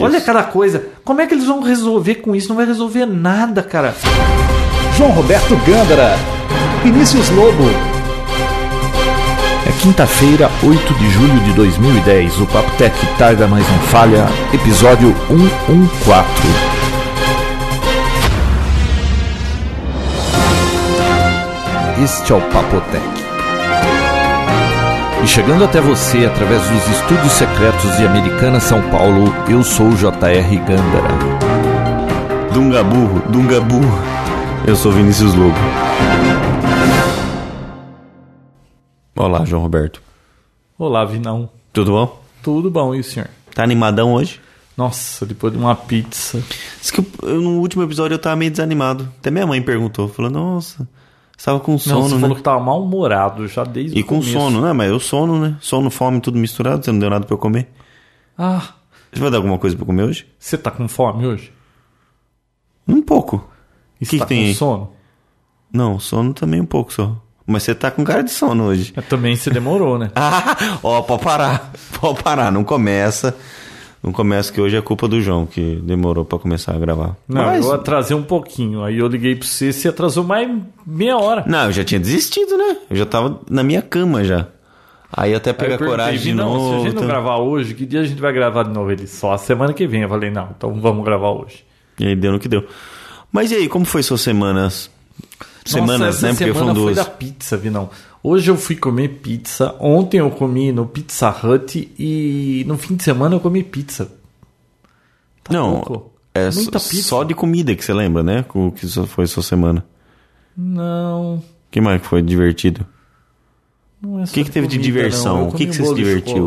Olha cada coisa. Como é que eles vão resolver com isso? Não vai resolver nada, cara. João Roberto Gândara, Vinícius Lobo. É quinta-feira, 8 de julho de 2010. O Papo Tech Tarda Mais Não Falha, episódio 114. Este é o Papotec. E chegando até você através dos estúdios secretos de Americana São Paulo, eu sou o J.R. Gândara. Dungaburro, Dungaburro. Eu sou Vinícius Lobo. Olá, João Roberto. Olá, Vinão. Tudo bom? Tudo bom, e o senhor? Tá animadão hoje? Nossa, depois de uma pizza. Diz que eu- no último episódio eu tava meio desanimado. Até minha mãe perguntou. Falou, nossa, você tava com Não, sono, você né? falou que tava mal-humorado já desde E o com começo. sono, né? Mas eu sono, né? Sono, fome, tudo misturado. Você não deu nada pra eu comer. Ah, Você vai dar alguma coisa pra eu comer hoje? você tá com fome hoje? Um pouco. E Que você tá que tem com aí? sono? Não, sono também um pouco só. Mas você tá com cara de sono hoje. Mas também você demorou, né? Ah, ó, pode parar. Pode parar, não começa. Não começa que hoje é culpa do João, que demorou pra começar a gravar. Não, Mas- eu atrasei um pouquinho. Aí eu liguei pra você, você atrasou mais meia hora. Não, eu já tinha desistido, né? Eu já tava na minha cama já. Aí até pegar eu coragem de "Vinão, Se a novo. gente não então- gravar hoje, que dia a gente vai gravar de novo? Ele só a semana que vem. Eu falei, não, então vamos gravar hoje. E aí deu no que deu. Mas e aí, como foi suas semanas? Semanas, Nossa, né? essa Porque semana foram foi duas. da pizza, Vinão. Hoje eu fui comer pizza. Ontem eu comi no Pizza Hut e no fim de semana eu comi pizza. Tá não, louco? é Muita só- pizza. só de comida que você lembra, né? O que foi sua semana. Não, que mais que foi divertido? não é só que que teve de comida, diversão? não. Eu O que que você se de divertiu?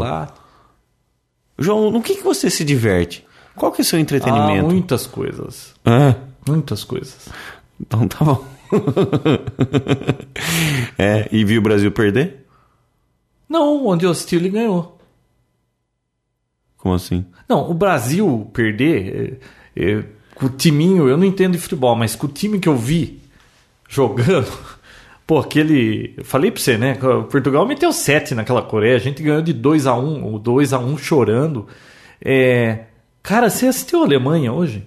João, no que, que você se diverte? Qual que é o seu Ah, entretenimento? muitas coisas. Ah, Muitas coisas. então tá bom. é, e viu o Brasil perder? Não, onde eu assisti ele ganhou. Como assim? Não, o Brasil perder é, é, com o timinho, eu não entendo de futebol, mas com o time que eu vi jogando, pô, aquele. Falei pra você, né? Portugal meteu 7 naquela Coreia, a gente ganhou de 2 a 1 o 2 a 1 chorando. É, cara, você assistiu a Alemanha hoje?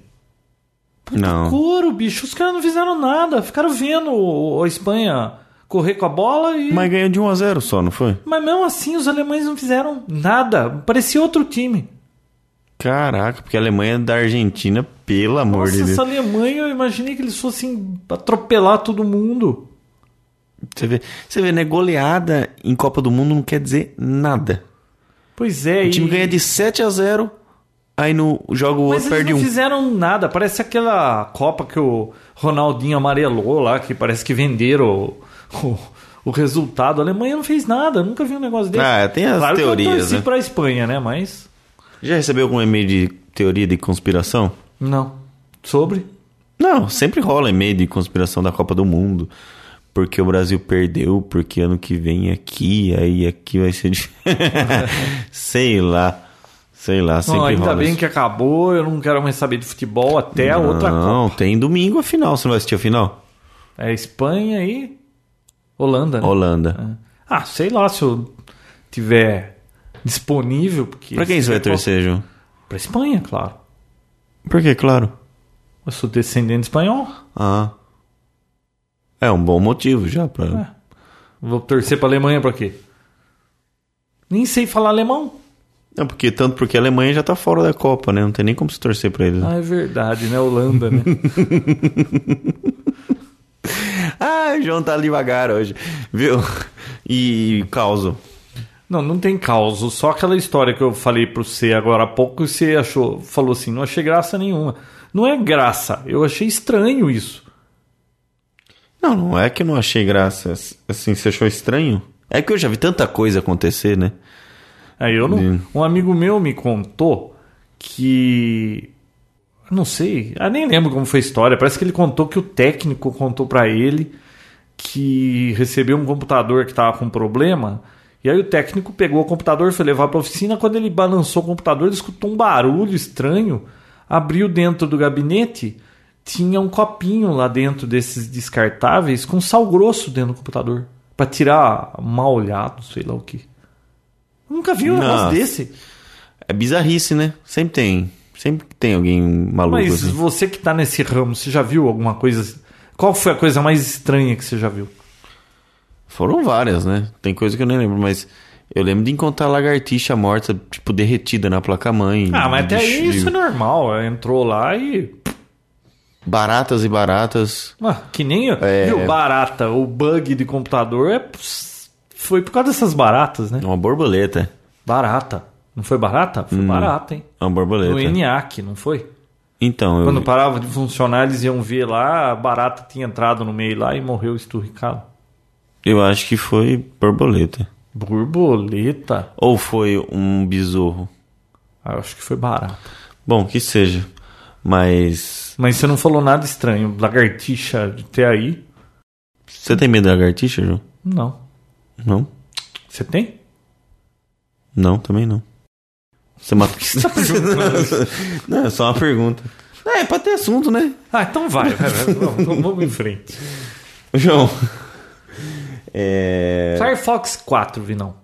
Não. Couro, bicho, os caras não fizeram nada, ficaram vendo a Espanha correr com a bola e. Mas ganhou de 1 a 0 só, não foi? Mas mesmo assim, os alemães não fizeram nada. Parecia outro time. Caraca, porque a Alemanha é da Argentina, pelo amor Nossa, de Deus. essa Alemanha, eu imaginei que eles fossem atropelar todo mundo. Você vê, você vê, né? Goleada em Copa do Mundo não quer dizer nada. Pois é, O time ganha de 7 a 0 aí no jogo o Mas outro eles perde não um. fizeram nada. Parece aquela Copa que o Ronaldinho amarelou lá, que parece que venderam o, o, o resultado. A Alemanha não fez nada, nunca vi um negócio desse. Ah, tem as claro que eu teorias, torci né? pra Espanha, né? Mas. Já recebeu algum e-mail de teoria de conspiração? Não. Sobre? Não, sempre rola e-mail de conspiração da Copa do Mundo. Porque o Brasil perdeu, porque ano que vem aqui, aí aqui vai ser Sei lá. Sei lá, sempre Não, ainda rola bem isso. que acabou, eu não quero mais saber de futebol até a outra Não, Copa. tem domingo a final. Você não vai assistir a final? É Espanha e Holanda, né? Holanda. Ah, sei lá se eu tiver disponível. Porque Pra quem você vai torcer, João? Pra Espanha, claro. Por que, claro? Eu sou descendente espanhol. Ah. É um bom motivo já pra. É. Vou torcer pra Alemanha pra quê? Nem sei falar alemão. Não, porque tanto porque a Alemanha já tá fora da Copa, né? Não tem nem como se torcer pra eles. Ah, é verdade, né? Holanda, né? Ah, o João tá devagar hoje, viu? E causo. não, não tem caos. Só aquela história que eu falei pra você agora há pouco, você achou, falou assim, não achei graça nenhuma. Não é graça, eu achei estranho isso. Não, não é que eu não achei graça. Assim, você achou estranho? É que eu já vi tanta coisa acontecer, né? Aí eu não. Um amigo meu me contou que. Não sei, eu nem lembro como foi a história. Parece que ele contou que o técnico contou pra ele que recebeu um computador que tava com problema. E aí o técnico pegou o computador, foi levar pra oficina. Quando ele balançou o computador, ele escutou um barulho estranho. Abriu dentro do gabinete, tinha um copinho lá dentro desses descartáveis com sal grosso dentro do computador. Pra tirar mal olhado, sei lá o que. Nunca vi um negócio Nossa. desse. É bizarrice, né? Sempre tem Sempre tem alguém maluco Mas assim. você que tá nesse ramo, você já viu alguma coisa. Qual foi a coisa mais estranha que você já viu? Foram várias, né? Tem coisa que eu nem lembro, mas eu lembro de encontrar lagartixa morta, tipo, derretida na placa-mãe. Ah, mas de- até aí isso é normal. Entrou lá e. Baratas e baratas. Ah, que nem. É. Viu, barata, o bug de computador é. Foi por causa dessas baratas, né? Uma borboleta. Barata. Não foi barata? Foi barata, hein? Uma borboleta. No ENIAC, não foi? Então, eu... Quando parava de funcionar, eles iam ver lá, a barata tinha entrado no meio lá e morreu esturricado. eu acho que foi borboleta. Borboleta? Ou foi um besouro. Ah, eu acho que foi barata. Bom, que seja. Mas. Mas você não falou nada estranho. Lagartixa de ter aí? Você tem medo da lagartixa, João? Não. Não? Você tem? Não, também não. Você matou. você tá perguntando? não, é só uma pergunta. É, pra ter assunto, né? Ah, então vai, vai, vai. Vamos, vamos em frente. João. É. Firefox 4, Vinão.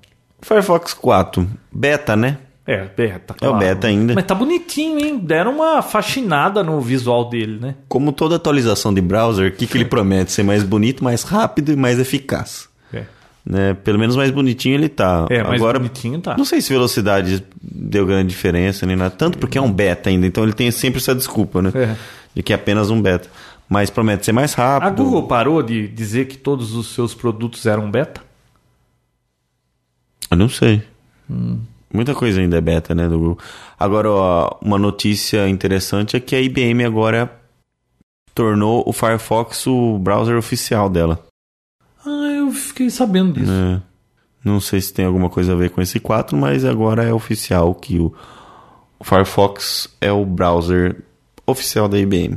Firefox 4. Beta, né? É, beta. É o beta ainda. Mas tá bonitinho, hein? Deram uma faxinada no visual dele, né? Como toda atualização de browser, o que, que ele promete? Ser mais bonito, mais rápido e mais eficaz. Né? Pelo menos mais bonitinho ele tá. é mais Agora, bonitinho tá. não sei se velocidade deu grande diferença nem nada. Tanto porque é um beta ainda, então ele tem sempre essa desculpa, né? É. De que é apenas um beta. Mas promete ser mais A rápido. Google parou de dizer que todos os seus produtos eram beta? Eu não sei. Hum. Muita coisa ainda é beta, né, do Google. Agora, ó, uma notícia interessante é que a IBM agora tornou o Firefox o browser oficial dela. Ah, eu fiquei sabendo disso. né? Não sei se tem alguma coisa a ver com esse 4, mas agora é oficial que o Firefox é o browser oficial da IBM.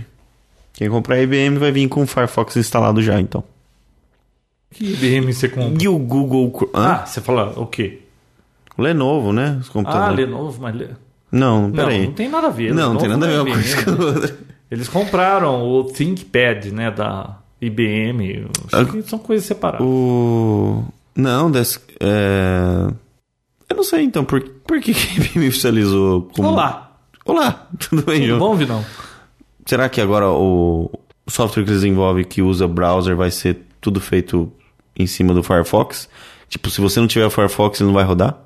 Quem comprar a IBM vai vir com o Firefox instalado já, então. Que IBM você compra? E o Google... Ah, você fala o quê? Lenovo, né? Os Ah, computadores. Lenovo, mas... Não, Não, peraí. não tem nada a ver. Não, não tem nada a ver é uma coisa IBM, com a outra. Eles compraram o ThinkPad, né, da IBM. Acho que são coisas separadas. O... Não, des... é... Eu não sei, então, por, por que que a IBM oficializou como... Olá, Olá, tudo bem, tudo João? bom, Vinão? Será que agora o software que eles desenvolvem que usa browser vai ser tudo feito em cima do Firefox? Tipo, se você não tiver o Firefox, ele não vai rodar?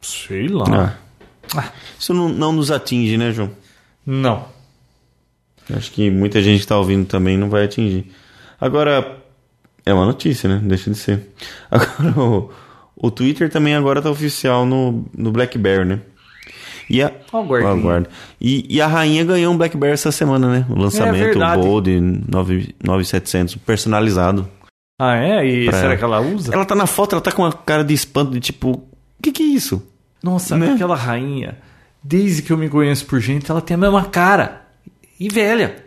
Sei lá. Ah. Isso não, não nos atinge, né, João? Não. Acho que muita gente que tá ouvindo também não vai atingir. Agora, é uma notícia, né? Deixa de ser. Agora, o, o Twitter também agora tá oficial no, no BlackBerry, né? E a, o. Ó, guarda. E, e a rainha ganhou um BlackBerry essa semana, né? O lançamento, o É verdade. Bold 9- 9700, personalizado. Ah, é? E será ela. que ela usa? Ela tá na foto, ela tá com uma cara de espanto, de tipo, o que que é isso? Nossa, Né? aquela rainha, desde que eu me conheço por gente, ela tem a mesma cara. E velha.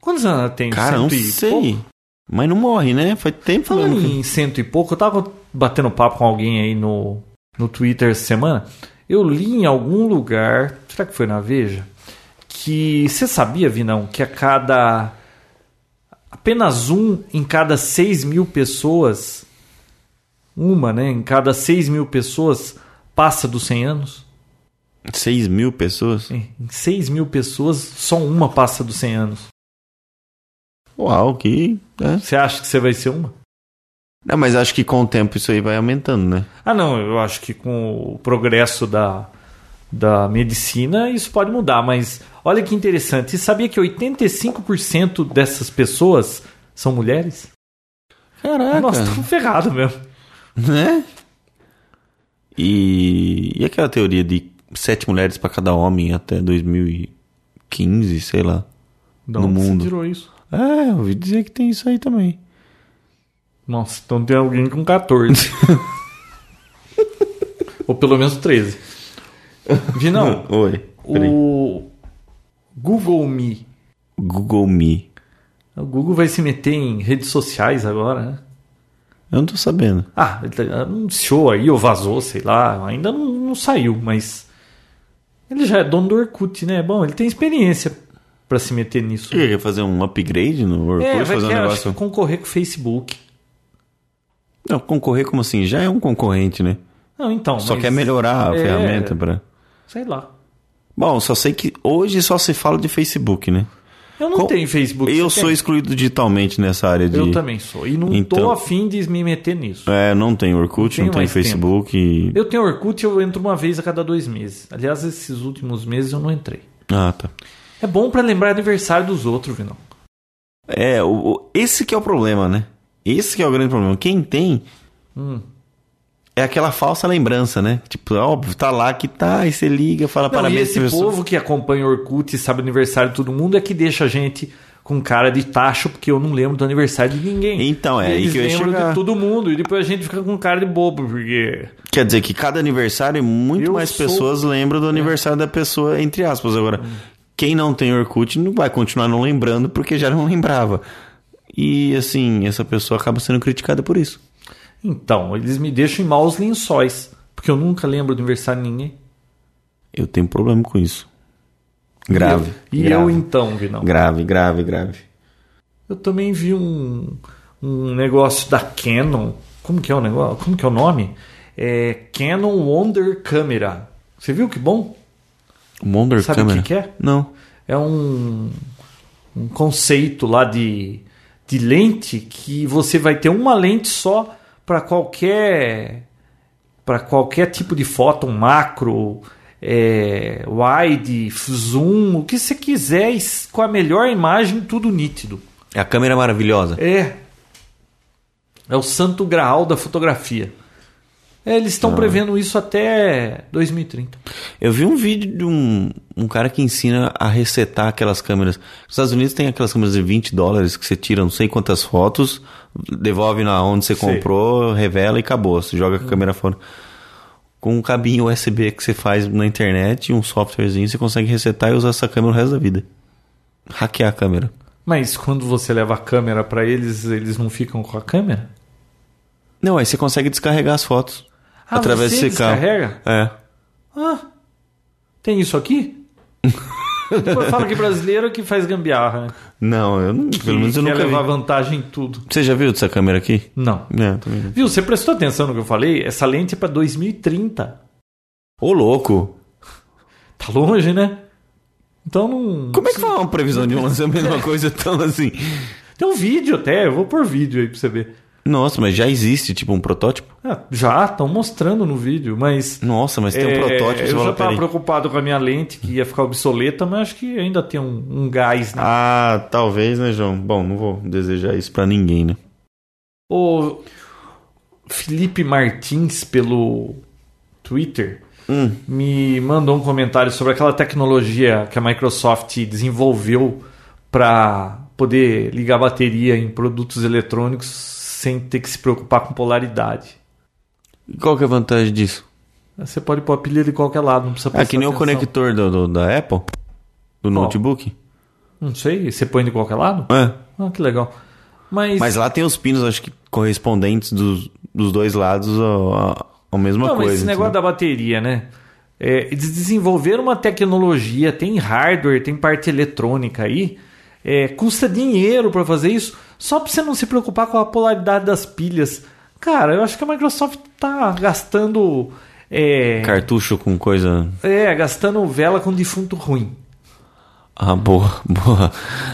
Quantos anos ela tem? Cara, não Cento e sei. pouco? Mas não morre, né? Faz tempo Falando mesmo. em cento e pouco, eu tava batendo papo com alguém aí no, no Twitter essa semana. Eu li em algum lugar, será que foi na Veja? Que você sabia, Vinão, que a cada. apenas um em cada seis mil pessoas. Uma, né? Em cada seis mil pessoas passa dos 100 anos? 6 mil pessoas? Em 6 mil pessoas, só uma passa dos 100 anos. Uau, que. É. Você acha que você vai ser uma? Não, mas acho que com o tempo isso aí vai aumentando, né? Ah, não, eu acho que com o progresso da, da medicina isso pode mudar, mas olha que interessante. Você sabia que 85% dessas pessoas são mulheres? Caraca. Nossa, estamos ferrados mesmo. Né? E, e aquela teoria de sete mulheres pra cada homem até 2015, sei lá. De No onde você mundo. tirou isso? É, eu ouvi dizer que tem isso aí também. Nossa, então tem alguém com 14. Ou pelo menos 13. Vinão, Oi. peraí. o Google Me. Google Me. O Google vai se meter em redes sociais agora, né? Eu não tô sabendo. Ah, ele tá- anunciou aí, ou vazou, sei lá. Ainda não, não saiu, mas. Ele já é dono do Orkut, né? Bom, ele tem experiência pra se meter nisso. Ele quer fazer um upgrade no Orkut? É, vai fazer um negócio... concorrer com o Facebook. Não, concorrer como assim? Já é um concorrente, né? Não, então. Só mas- quer melhorar a é, ferramenta pra... Sei lá. Bom, só sei que hoje só se fala de Facebook, né? Eu não Com- tenho Facebook. Eu sou tem? excluído digitalmente nessa área de. Eu também sou. E não tô Então- afim de me meter nisso. É, não tenho Orkut, Não não tenho tenho mais Facebook. e- Eu tenho Orkut e eu entro uma vez a cada dois meses. Aliás, esses últimos meses eu não entrei. Ah, tá. É bom pra lembrar aniversário dos outros, Vinão. É, o, o- esse que é o problema, né? Esse que é o grande problema. Quem tem Hum. É aquela falsa lembrança, né? Tipo, óbvio, tá lá que tá, aí você liga, fala Não, e parabéns esse pra pessoa. povo que acompanha o Orkut e sabe o aniversário de todo mundo é que deixa a gente com cara de tacho, porque eu não lembro do aniversário de ninguém. Então, é aí Eles que eu chegar. de todo mundo e depois a gente fica com cara de bobo, porque... Quer dizer que cada aniversário, muito Eu mais sou- É. pessoas lembram do aniversário da pessoa, entre aspas. Agora, quem não tem Orkut não vai continuar não lembrando porque já não lembrava. E assim, essa pessoa acaba sendo criticada por isso. Então, eles me deixam em maus lençóis, porque eu nunca lembro do aniversário de ninguém. Eu tenho problema com isso. Grave. E eu, e grave. eu então, Vinão? Grave, grave, grave. Eu também vi um, um negócio da Canon. Como que é o negócio? Como que é o nome? É Canon Wonder Camera. Você viu que bom? Wonder Sabe o Camera. que que é? Não. É um, um conceito lá de, de lente que você vai ter uma lente só para qualquer para qualquer tipo de foto, um macro, é, wide, zoom, o que você quiser, com a melhor imagem, tudo nítido. É a câmera maravilhosa. É. É o santo graal da fotografia. É, eles estão prevendo isso até 2030. Eu vi um vídeo de um, um cara que ensina a resetar aquelas câmeras. Nos Estados Unidos tem aquelas câmeras de 20 dólares que você tira não sei quantas fotos, devolve na onde você Sei. comprou, revela e acabou. Você joga a câmera fora. Com um cabinho USB que você faz na internet e um softwarezinho, você consegue resetar e usar essa câmera o resto da vida. Hackear a câmera. Mas quando você leva a câmera para eles, eles não ficam com a câmera? Não, aí você consegue descarregar as fotos. Ah, através você desse carro. descarrega? É. Ah, tem isso aqui? Fala que brasileiro que faz gambiarra, né? Não, eu não, pelo menos eu quer nunca vi. levar vantagem em tudo. Você já viu dessa câmera aqui? Não. É, também. Viu, você prestou atenção no que eu falei? Essa lente é para 2030. Ô, louco! Tá longe, né? Então não. Como é que fala uma previsão de um lançamento uma coisa tão assim? Tem um vídeo até, eu vou pôr vídeo aí pra você ver. Nossa, mas já existe tipo um protótipo? Ah, já, estão mostrando no vídeo, mas. Nossa, mas tem um é, protótipo. Eu já tava peraí. preocupado com a minha lente, que ia ficar obsoleta, mas acho que ainda tem um, um gás, né? Ah, talvez, né, João? Bom, não vou desejar isso pra ninguém, né? O Felipe Martins, pelo Twitter, Hum. me mandou um comentário sobre aquela tecnologia que a Microsoft desenvolveu para poder ligar bateria em produtos eletrônicos sem ter que se preocupar com polaridade. E qual que é a vantagem disso? Você pode pôr a pilha de qualquer lado, não precisa É prestar que nem o atenção. conector do, do- da Apple? Do notebook? Não sei, você põe de qualquer lado? É. Ah, que legal. Mas, Mas lá tem os pinos, acho que correspondentes dos, dos dois lados ao mesma não, coisa. mas esse negócio entendeu? da bateria, né? É, eles desenvolveram uma tecnologia, tem hardware, tem parte eletrônica aí. é, custa dinheiro para fazer isso, só para você não se preocupar com a polaridade das pilhas. Cara, eu acho que a Microsoft tá gastando. É, Cartucho com coisa. é, gastando vela com defunto ruim. Ah, boa, boa.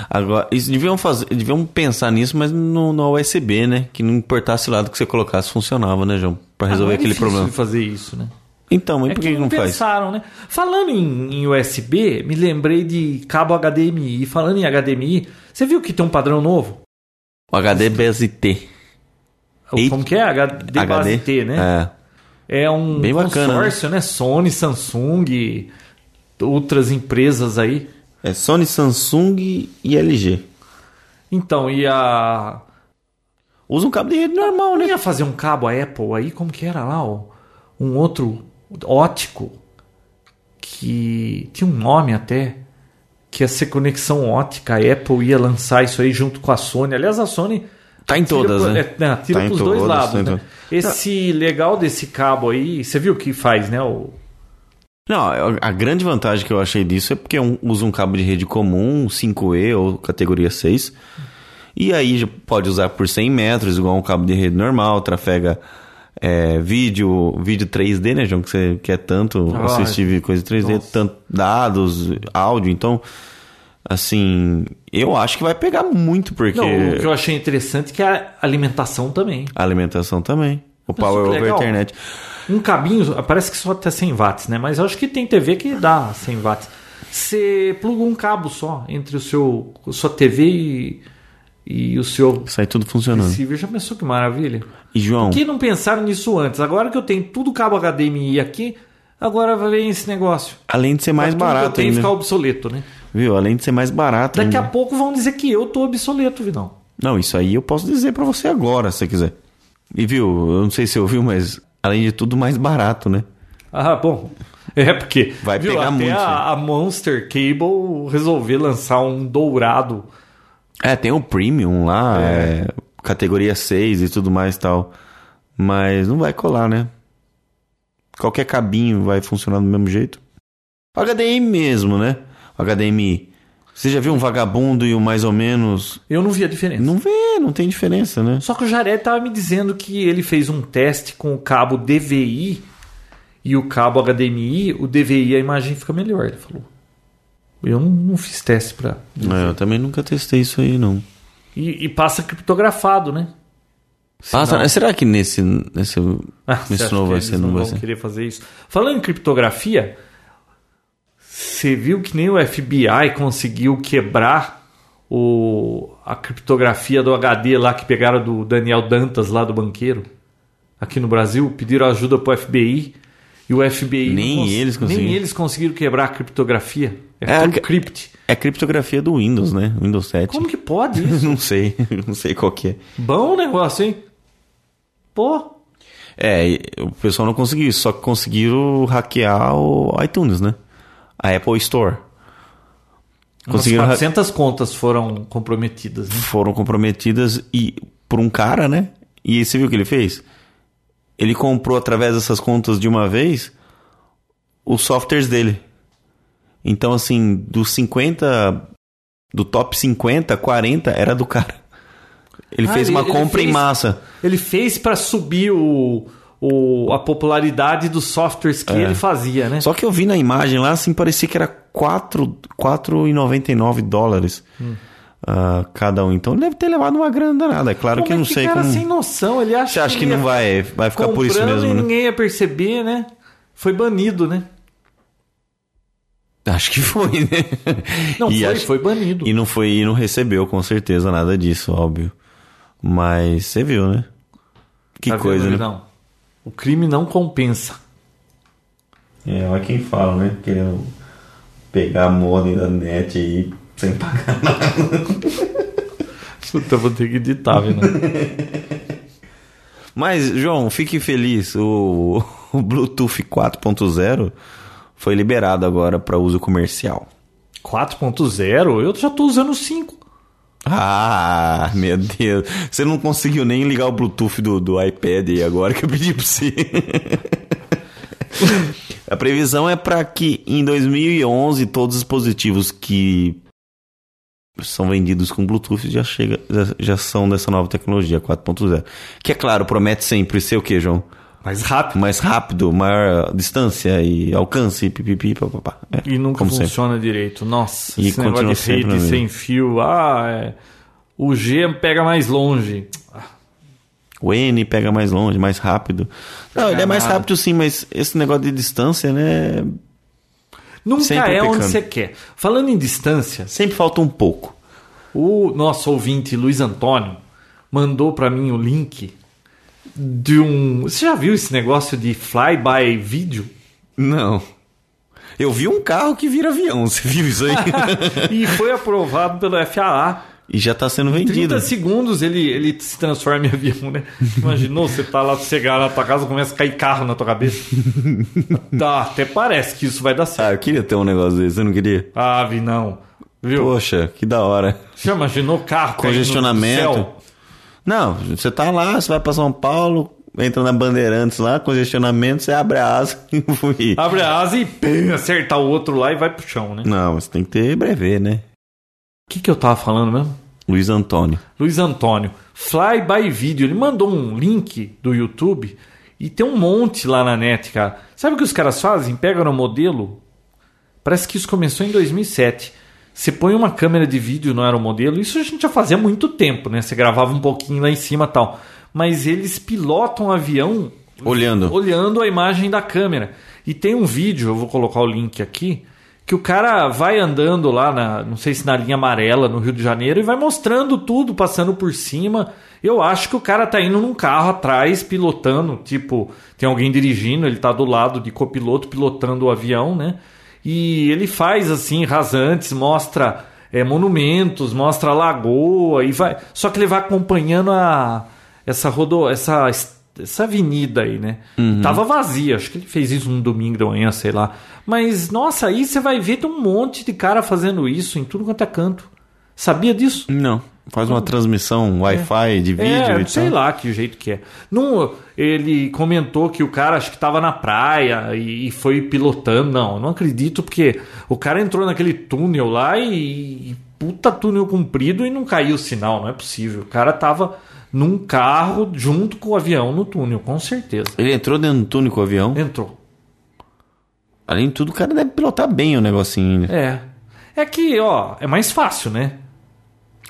Agora, isso deviam fazer, deviam pensar nisso, mas no, no USB, né? Que não importasse o lado que você colocasse funcionava, né, João? Pra resolver Ah, é aquele problema. de fazer isso, né? Então, mas É por que que, não não faz? pensaram, né? Falando em, em USB, me lembrei de cabo HDMI. Falando em HDMI, você viu que tem um padrão novo? O HD BST. Como que é? HD, base T, né? É. É, um Bem bacana, consórcio, né? Sony, Samsung, outras empresas aí. É Sony, Samsung e LG. Então, e a... Usa um cabo de rede normal, né? ia fazer um cabo a Apple aí? Como que era lá? ó? Um outro ótico que tinha um nome até que ia ser conexão ótica. A Apple ia lançar isso aí junto com a Sony. Aliás, a Sony Tá em todas, pro- né? É, não, tira Tá pros dois todas, lados. tá né? Esse legal desse cabo aí, você viu o que faz, né? O, Não, a grande vantagem que eu achei disso é porque um- usa um cabo de rede comum, 5E ou categoria 6. E aí pode usar por 100 metros, igual um cabo de rede normal, trafega é, vídeo, vídeo 3D, né, João? Que você quer tanto Ah, assistir coisa 3D, nossa. tanto dados, áudio. Então, assim, eu acho que vai pegar muito, porque Não, o que eu achei interessante é que a alimentação também. a alimentação também. O Isso Power que over legal. Internet. Um cabinho, parece que só até 100 watts, né? Mas eu acho que tem TV que dá 100 watts. Você pluga um cabo só entre o seu sua TV e, e o seu Sai tudo funcionando. receiver. Já pensou que maravilha? E, João, Por que não pensaram nisso antes? Agora que eu tenho tudo cabo HDMI aqui, agora vem esse negócio. além de ser mais eu barato ainda. ficar obsoleto, né? Viu? Além de ser mais barato Daqui a ainda. pouco vão dizer que eu tô obsoleto, Vidão. Não, isso aí eu posso dizer pra você agora, se você quiser. E viu, eu não sei se você ouviu, mas além de tudo, mais barato, né? Ah, bom. É porque Vai viu, pegar até muito, a, a Monster Cable resolver lançar um dourado. É, tem o Premium lá, é, categoria 6 e tudo mais e tal. Mas não vai colar, né? Qualquer cabinho vai funcionar do mesmo jeito. HDMI mesmo, né? HDMI. Você já viu um vagabundo e o mais ou menos. Eu não vi a diferença. Não vê, não tem diferença, né? Só que o Jared tava me dizendo que ele fez um teste com o cabo DVI e o cabo HDMI. O DVI a imagem fica melhor, ele falou. Eu não, não fiz teste pra. É, eu também nunca testei isso aí, não. E, e passa criptografado, né? Passa, Sinal. será que nesse, nesse, Ah, nesse novo que vai ser? Não vai vão ser? querer fazer isso. Falando em criptografia, você viu que nem o FBI conseguiu quebrar o, a criptografia do HD lá que pegaram do Daniel Dantas lá do banqueiro aqui no Brasil, pediram ajuda pro FBI e o FBI Nem eles conseguiram. nem eles conseguiram quebrar a criptografia. É, É, tudo crypt. É criptografia do Windows, né? Windows 7. Como que pode isso? Não sei, não sei qual que é. Bom negócio, hein? Pô, É, o pessoal não conseguiu isso, só que conseguiram hackear o iTunes, né? A Apple Store. umas Conseguiram ha- 400 contas foram comprometidas, né? foram comprometidas e por um cara, né? E você viu o que ele fez? Ele comprou através dessas contas de uma vez os softwares dele. Então, assim, dos 50, do top 50, 40 era do cara. Ele Ah, fez ele- uma ele compra em fez- massa. Ele fez para subir o, o- a popularidade dos softwares que ele fazia, né? Só que eu vi na imagem lá, assim, parecia que era 4 4,99 dólares Hum. Ah, cada um. Então deve ter levado uma grana danada. É claro que eu é não sei cara como. sem noção, ele acha Você acha que ele não vai, vai ficar por isso mesmo, e né? ninguém ia perceber, né? Foi banido, né? Acho que foi, né? Não, E foi, acho- foi banido. E não foi e não recebeu com certeza nada disso, óbvio. Mas você viu, né? Que Tá vendo, coisa, né? Vidal? O crime não compensa. É, olha quem fala, né? Querendo pegar a modem da net aí sem pagar nada. Puta, vou ter que editar, Vidal. Mas, João, fique feliz. O, o Bluetooth 4.0 foi liberado agora para uso comercial. 4.0? Eu já tô usando o 5. Ah, meu Deus. Você não conseguiu nem ligar o Bluetooth do, do iPad aí agora que eu pedi pra você. A previsão é para que em 2011 todos os dispositivos que são vendidos com Bluetooth já, chega, já, são dessa nova tecnologia 4.0. Que é claro, promete sempre ser o que, João? Mais rápido. Mais rápido, maior distância e alcance, pipipi, papapá. É, E nunca como sempre. funciona direito. Nossa, E esse negócio de rede sem fio. Ah, é. O G pega mais longe. O N pega mais longe, mais rápido. Não, ele é mais rápido sim, mas esse negócio de distância, né? Nunca Sempre é onde você quer. Falando em distância, Sempre falta um pouco. o nosso ouvinte Luiz Antônio mandou para mim o link de um. Você já viu esse negócio de fly-by vídeo? Não. Eu vi um carro que vira avião, você viu isso aí? e foi aprovado pelo FAA. E já tá sendo vendido. 30 segundos ele, ele se transforma em avião, né? Imaginou você tá lá, chegar na tua casa começa a cair carro na tua cabeça? tá, até parece que isso vai dar Ah, certo. eu queria ter um negócio desse, você não queria? Ah, Vi, não. Viu? Poxa, que da hora. Você imaginou carro Congestionamento. Não, você tá lá, você vai pra São Paulo, entra na Bandeirantes lá, congestionamento, você abre a asa e. Abre a asa e pum, acerta o outro lá e vai pro chão, né? Não, mas tem que ter brevê, né? Que, que eu tava falando mesmo? Luiz Antônio. Luiz Antônio, Fly by Video, ele mandou um link do YouTube E tem um monte lá na net, cara. Sabe o que os caras fazem? Pegam no modelo. Parece que isso começou em 2007. Você põe uma câmera de vídeo no aeromodelo. Isso a gente já fazia há muito tempo, né? Você gravava um pouquinho lá em cima e tal. Mas eles pilotam o avião Olhando. olhando a imagem da câmera. E tem um vídeo, eu vou colocar o link aqui, que o cara vai andando lá na, não sei se na linha amarela no Rio de Janeiro e vai mostrando tudo, passando por cima. Eu acho que o cara tá indo num carro atrás, pilotando, tipo, tem alguém dirigindo, ele tá do lado de copiloto pilotando o avião, né? E ele faz assim, rasantes, mostra é, monumentos, mostra lagoa e vai. Só que ele vai acompanhando a essa rodo, essa essa avenida aí, né? Tava vazia, acho que ele fez isso num domingo da manhã, sei lá. Mas, nossa, aí você vai ver tem um monte de cara fazendo isso em tudo quanto é canto. Sabia disso? Não. Faz uma transmissão Wi-Fi de vídeo É, e sei tal. lá que jeito que é. Não, ele comentou que o cara acho que estava na praia e, e foi pilotando. Não, não acredito, porque o cara entrou naquele túnel lá e, e puta túnel comprido e não caiu o sinal, não é possível. O cara tava num carro junto com o avião no túnel, com certeza. Ele entrou dentro do túnel com o avião. Entrou. Além de tudo, o cara deve pilotar bem o negocinho, né? É. É que, ó, é mais fácil, né?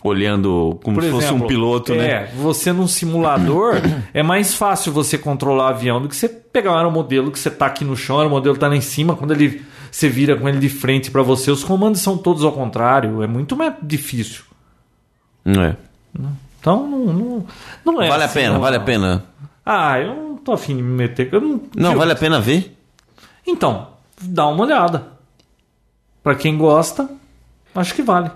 Olhando como Por se fosse um exemplo, piloto, é, né? você num simulador é mais fácil você controlar o avião do que você pegar um aeromodelo que você tá aqui no chão, o aeromodelo tá lá em cima, quando ele você vira com ele de frente para você, os comandos são todos ao contrário, é muito mais difícil. É. Então não, não, não é Vale a assim, pena, não. vale a pena. Ah, eu não tô afim de me meter. Eu não, Não, eu- vale a pena ver? Então, dá uma olhada. Pra quem gosta, acho que vale.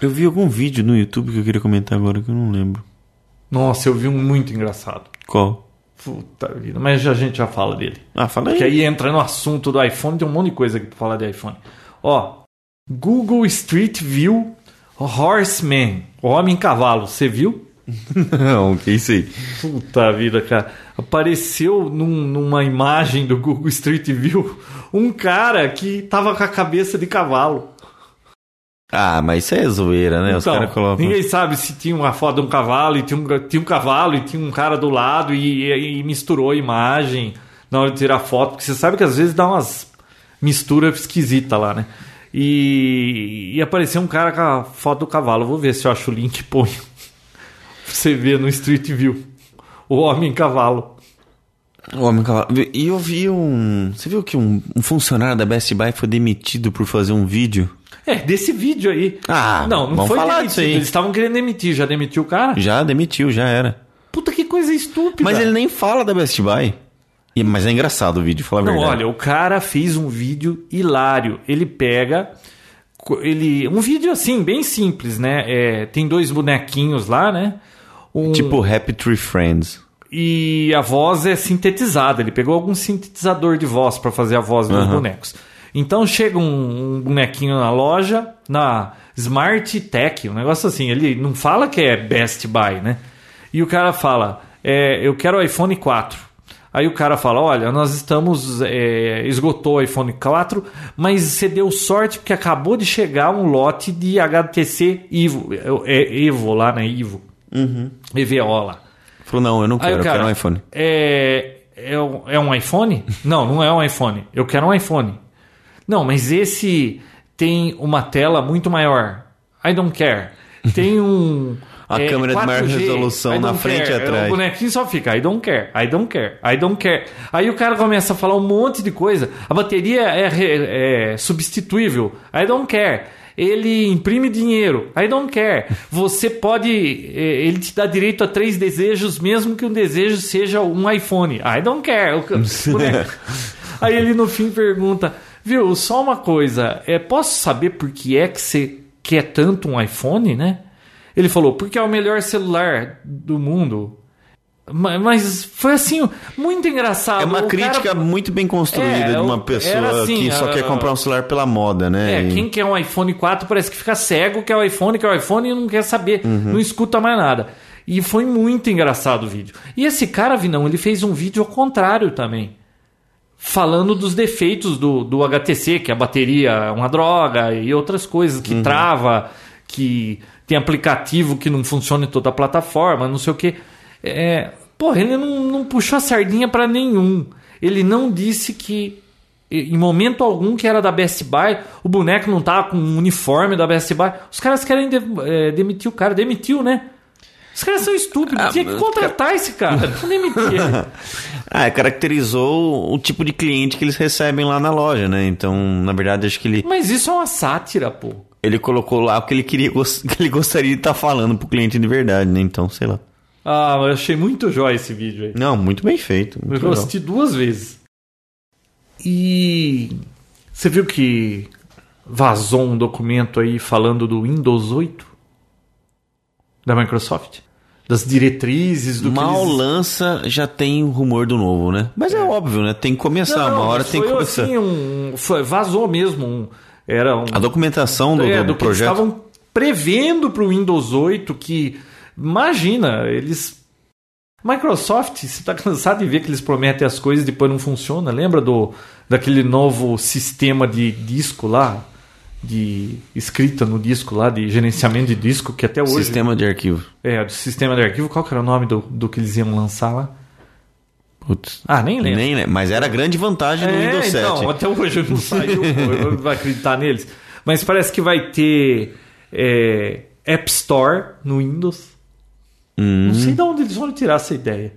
Eu vi algum vídeo no YouTube que eu queria comentar agora que eu não lembro. Nossa, eu vi um muito engraçado. Qual? Puta vida, mas já, a gente já fala dele. Ah, fala aí. Que aí entra no assunto do iPhone, tem um monte de coisa aqui pra falar de iPhone. Ó, Google Street View Horseman, Homem Cavalo, você viu? Não, que isso aí? Puta vida, cara. Apareceu num- numa imagem do Google Street View um cara que tava com a cabeça de cavalo. Ah, mas isso é zoeira, né? Os Então, caras colocam. ninguém sabe se tinha uma foto de um cavalo e tinha um, tinha um cavalo e tinha um cara do lado e, e- e misturou a imagem na hora de tirar foto, porque você sabe que às vezes dá umas misturas esquisitas lá, né? E, e apareceu um cara com a foto do cavalo. Vou ver se eu acho o link e ponho. você ver no Street View. O homem cavalo. O homem cavalo. E eu vi um. Você viu que um, um funcionário da Best Buy foi demitido por fazer um vídeo? É, desse vídeo aí. Ah, não, não vamos foi falar demitido. Eles estavam querendo demitir. Já demitiu o cara? Já demitiu, já era. Puta que coisa estúpida. Mas ele nem fala da Best Buy. E- Mas é engraçado o vídeo, fala a Não, verdade. olha, o cara fez um vídeo hilário. Ele pega. Ele, um vídeo assim, bem simples, né? É, tem dois bonequinhos lá, né? Um, Tipo Happy Tree Friends. e a voz é sintetizada. Ele pegou algum sintetizador de voz para fazer a voz dos bonecos. Então chega um, um bonequinho na loja, na Smart Tech, um negócio assim. Ele não fala que é Best Buy, né? E o cara fala: é, Eu quero o iPhone 4. Aí o cara fala: Olha, nós estamos. é, esgotou o iPhone 4, mas você deu sorte porque acabou de chegar um lote de HTC Evo. É, Evo lá, né? Evo. EVO lá. Falou, não, eu não quero, o eu cara, quero um iPhone. É, é, um- é um iPhone? Não, não é um iPhone. Eu quero um iPhone. Não, mas esse tem uma tela muito maior. I don't care. Tem um. A câmera de maior 4G, resolução na frente e care. atrás. O bonequinho só fica, I don't care, I don't care, I don't care. Aí o cara começa a falar um monte de coisa. A bateria é, é substituível, I don't care. Ele imprime dinheiro, I don't care. Você pode. eh, Ele te dá direito a três desejos, mesmo que um desejo seja um iPhone. I don't care. Aí ele no fim pergunta: Viu, só uma coisa, é, posso saber por que é que você quer tanto um iPhone, né? Ele falou, porque é o melhor celular do mundo. Ma- Mas foi assim, muito engraçado. É uma O crítica cara- muito bem construída É, de uma pessoa assim, que só a- quer comprar um celular pela moda, né? É, E- quem quer um iPhone 4 parece que fica cego, quer o iPhone, quer o iPhone e não quer saber, Uhum. não escuta mais nada. E foi muito engraçado o vídeo. E esse cara, Vinão, ele fez um vídeo ao contrário também. Falando dos defeitos do, do HTC, que a bateria é uma droga e outras coisas, que Uhum. trava, que tem aplicativo que não funciona em toda a plataforma, não sei o quê. É, Porra, ele não, não puxou a sardinha pra nenhum. Ele não disse que em momento algum que era da Best Buy, o boneco não tava com um uniforme da Best Buy. Os caras querem de- é, demitir o cara. Demitiu, né? Os caras são estúpidos. Ah, Tinha que contratar esse cara. Não demitir. Ah, caracterizou o tipo de cliente que eles recebem lá na loja, né? Então, na verdade, acho que ele, Mas isso é uma sátira, pô. Ele colocou lá o que ele queria, que ele gostaria de estar falando pro cliente de verdade, né? Então, sei lá. Ah, eu achei muito jóia esse vídeo aí. Não, muito bem feito. Eu Muito legal. assisti duas vezes. E você viu que vazou um documento aí falando do Windows 8 da Microsoft? Das diretrizes do Mal que eles... lança, já tem o rumor do novo, né? Mas é, óbvio, né? Tem que começar. Não, Uma hora tem que foi começar. assim, um, foi- vazou mesmo. um- era um, A documentação do, é, do do que eles projeto. estavam prevendo para o Windows 8 que imagina eles Microsoft você está cansado de ver que eles prometem as coisas e depois não funciona lembra do daquele novo sistema de disco lá de escrita no disco lá de gerenciamento de disco que até hoje Sistema de arquivo. é do sistema de arquivo qual que era o nome do, do que eles iam lançar lá Putz. ah nem lembro Nem? Mas era a grande vantagem do Windows 7. então, até hoje não saiu, pô, eu não vai acreditar neles. Mas parece que vai ter é, App Store no Windows. Hum. Não sei de onde eles vão tirar essa ideia.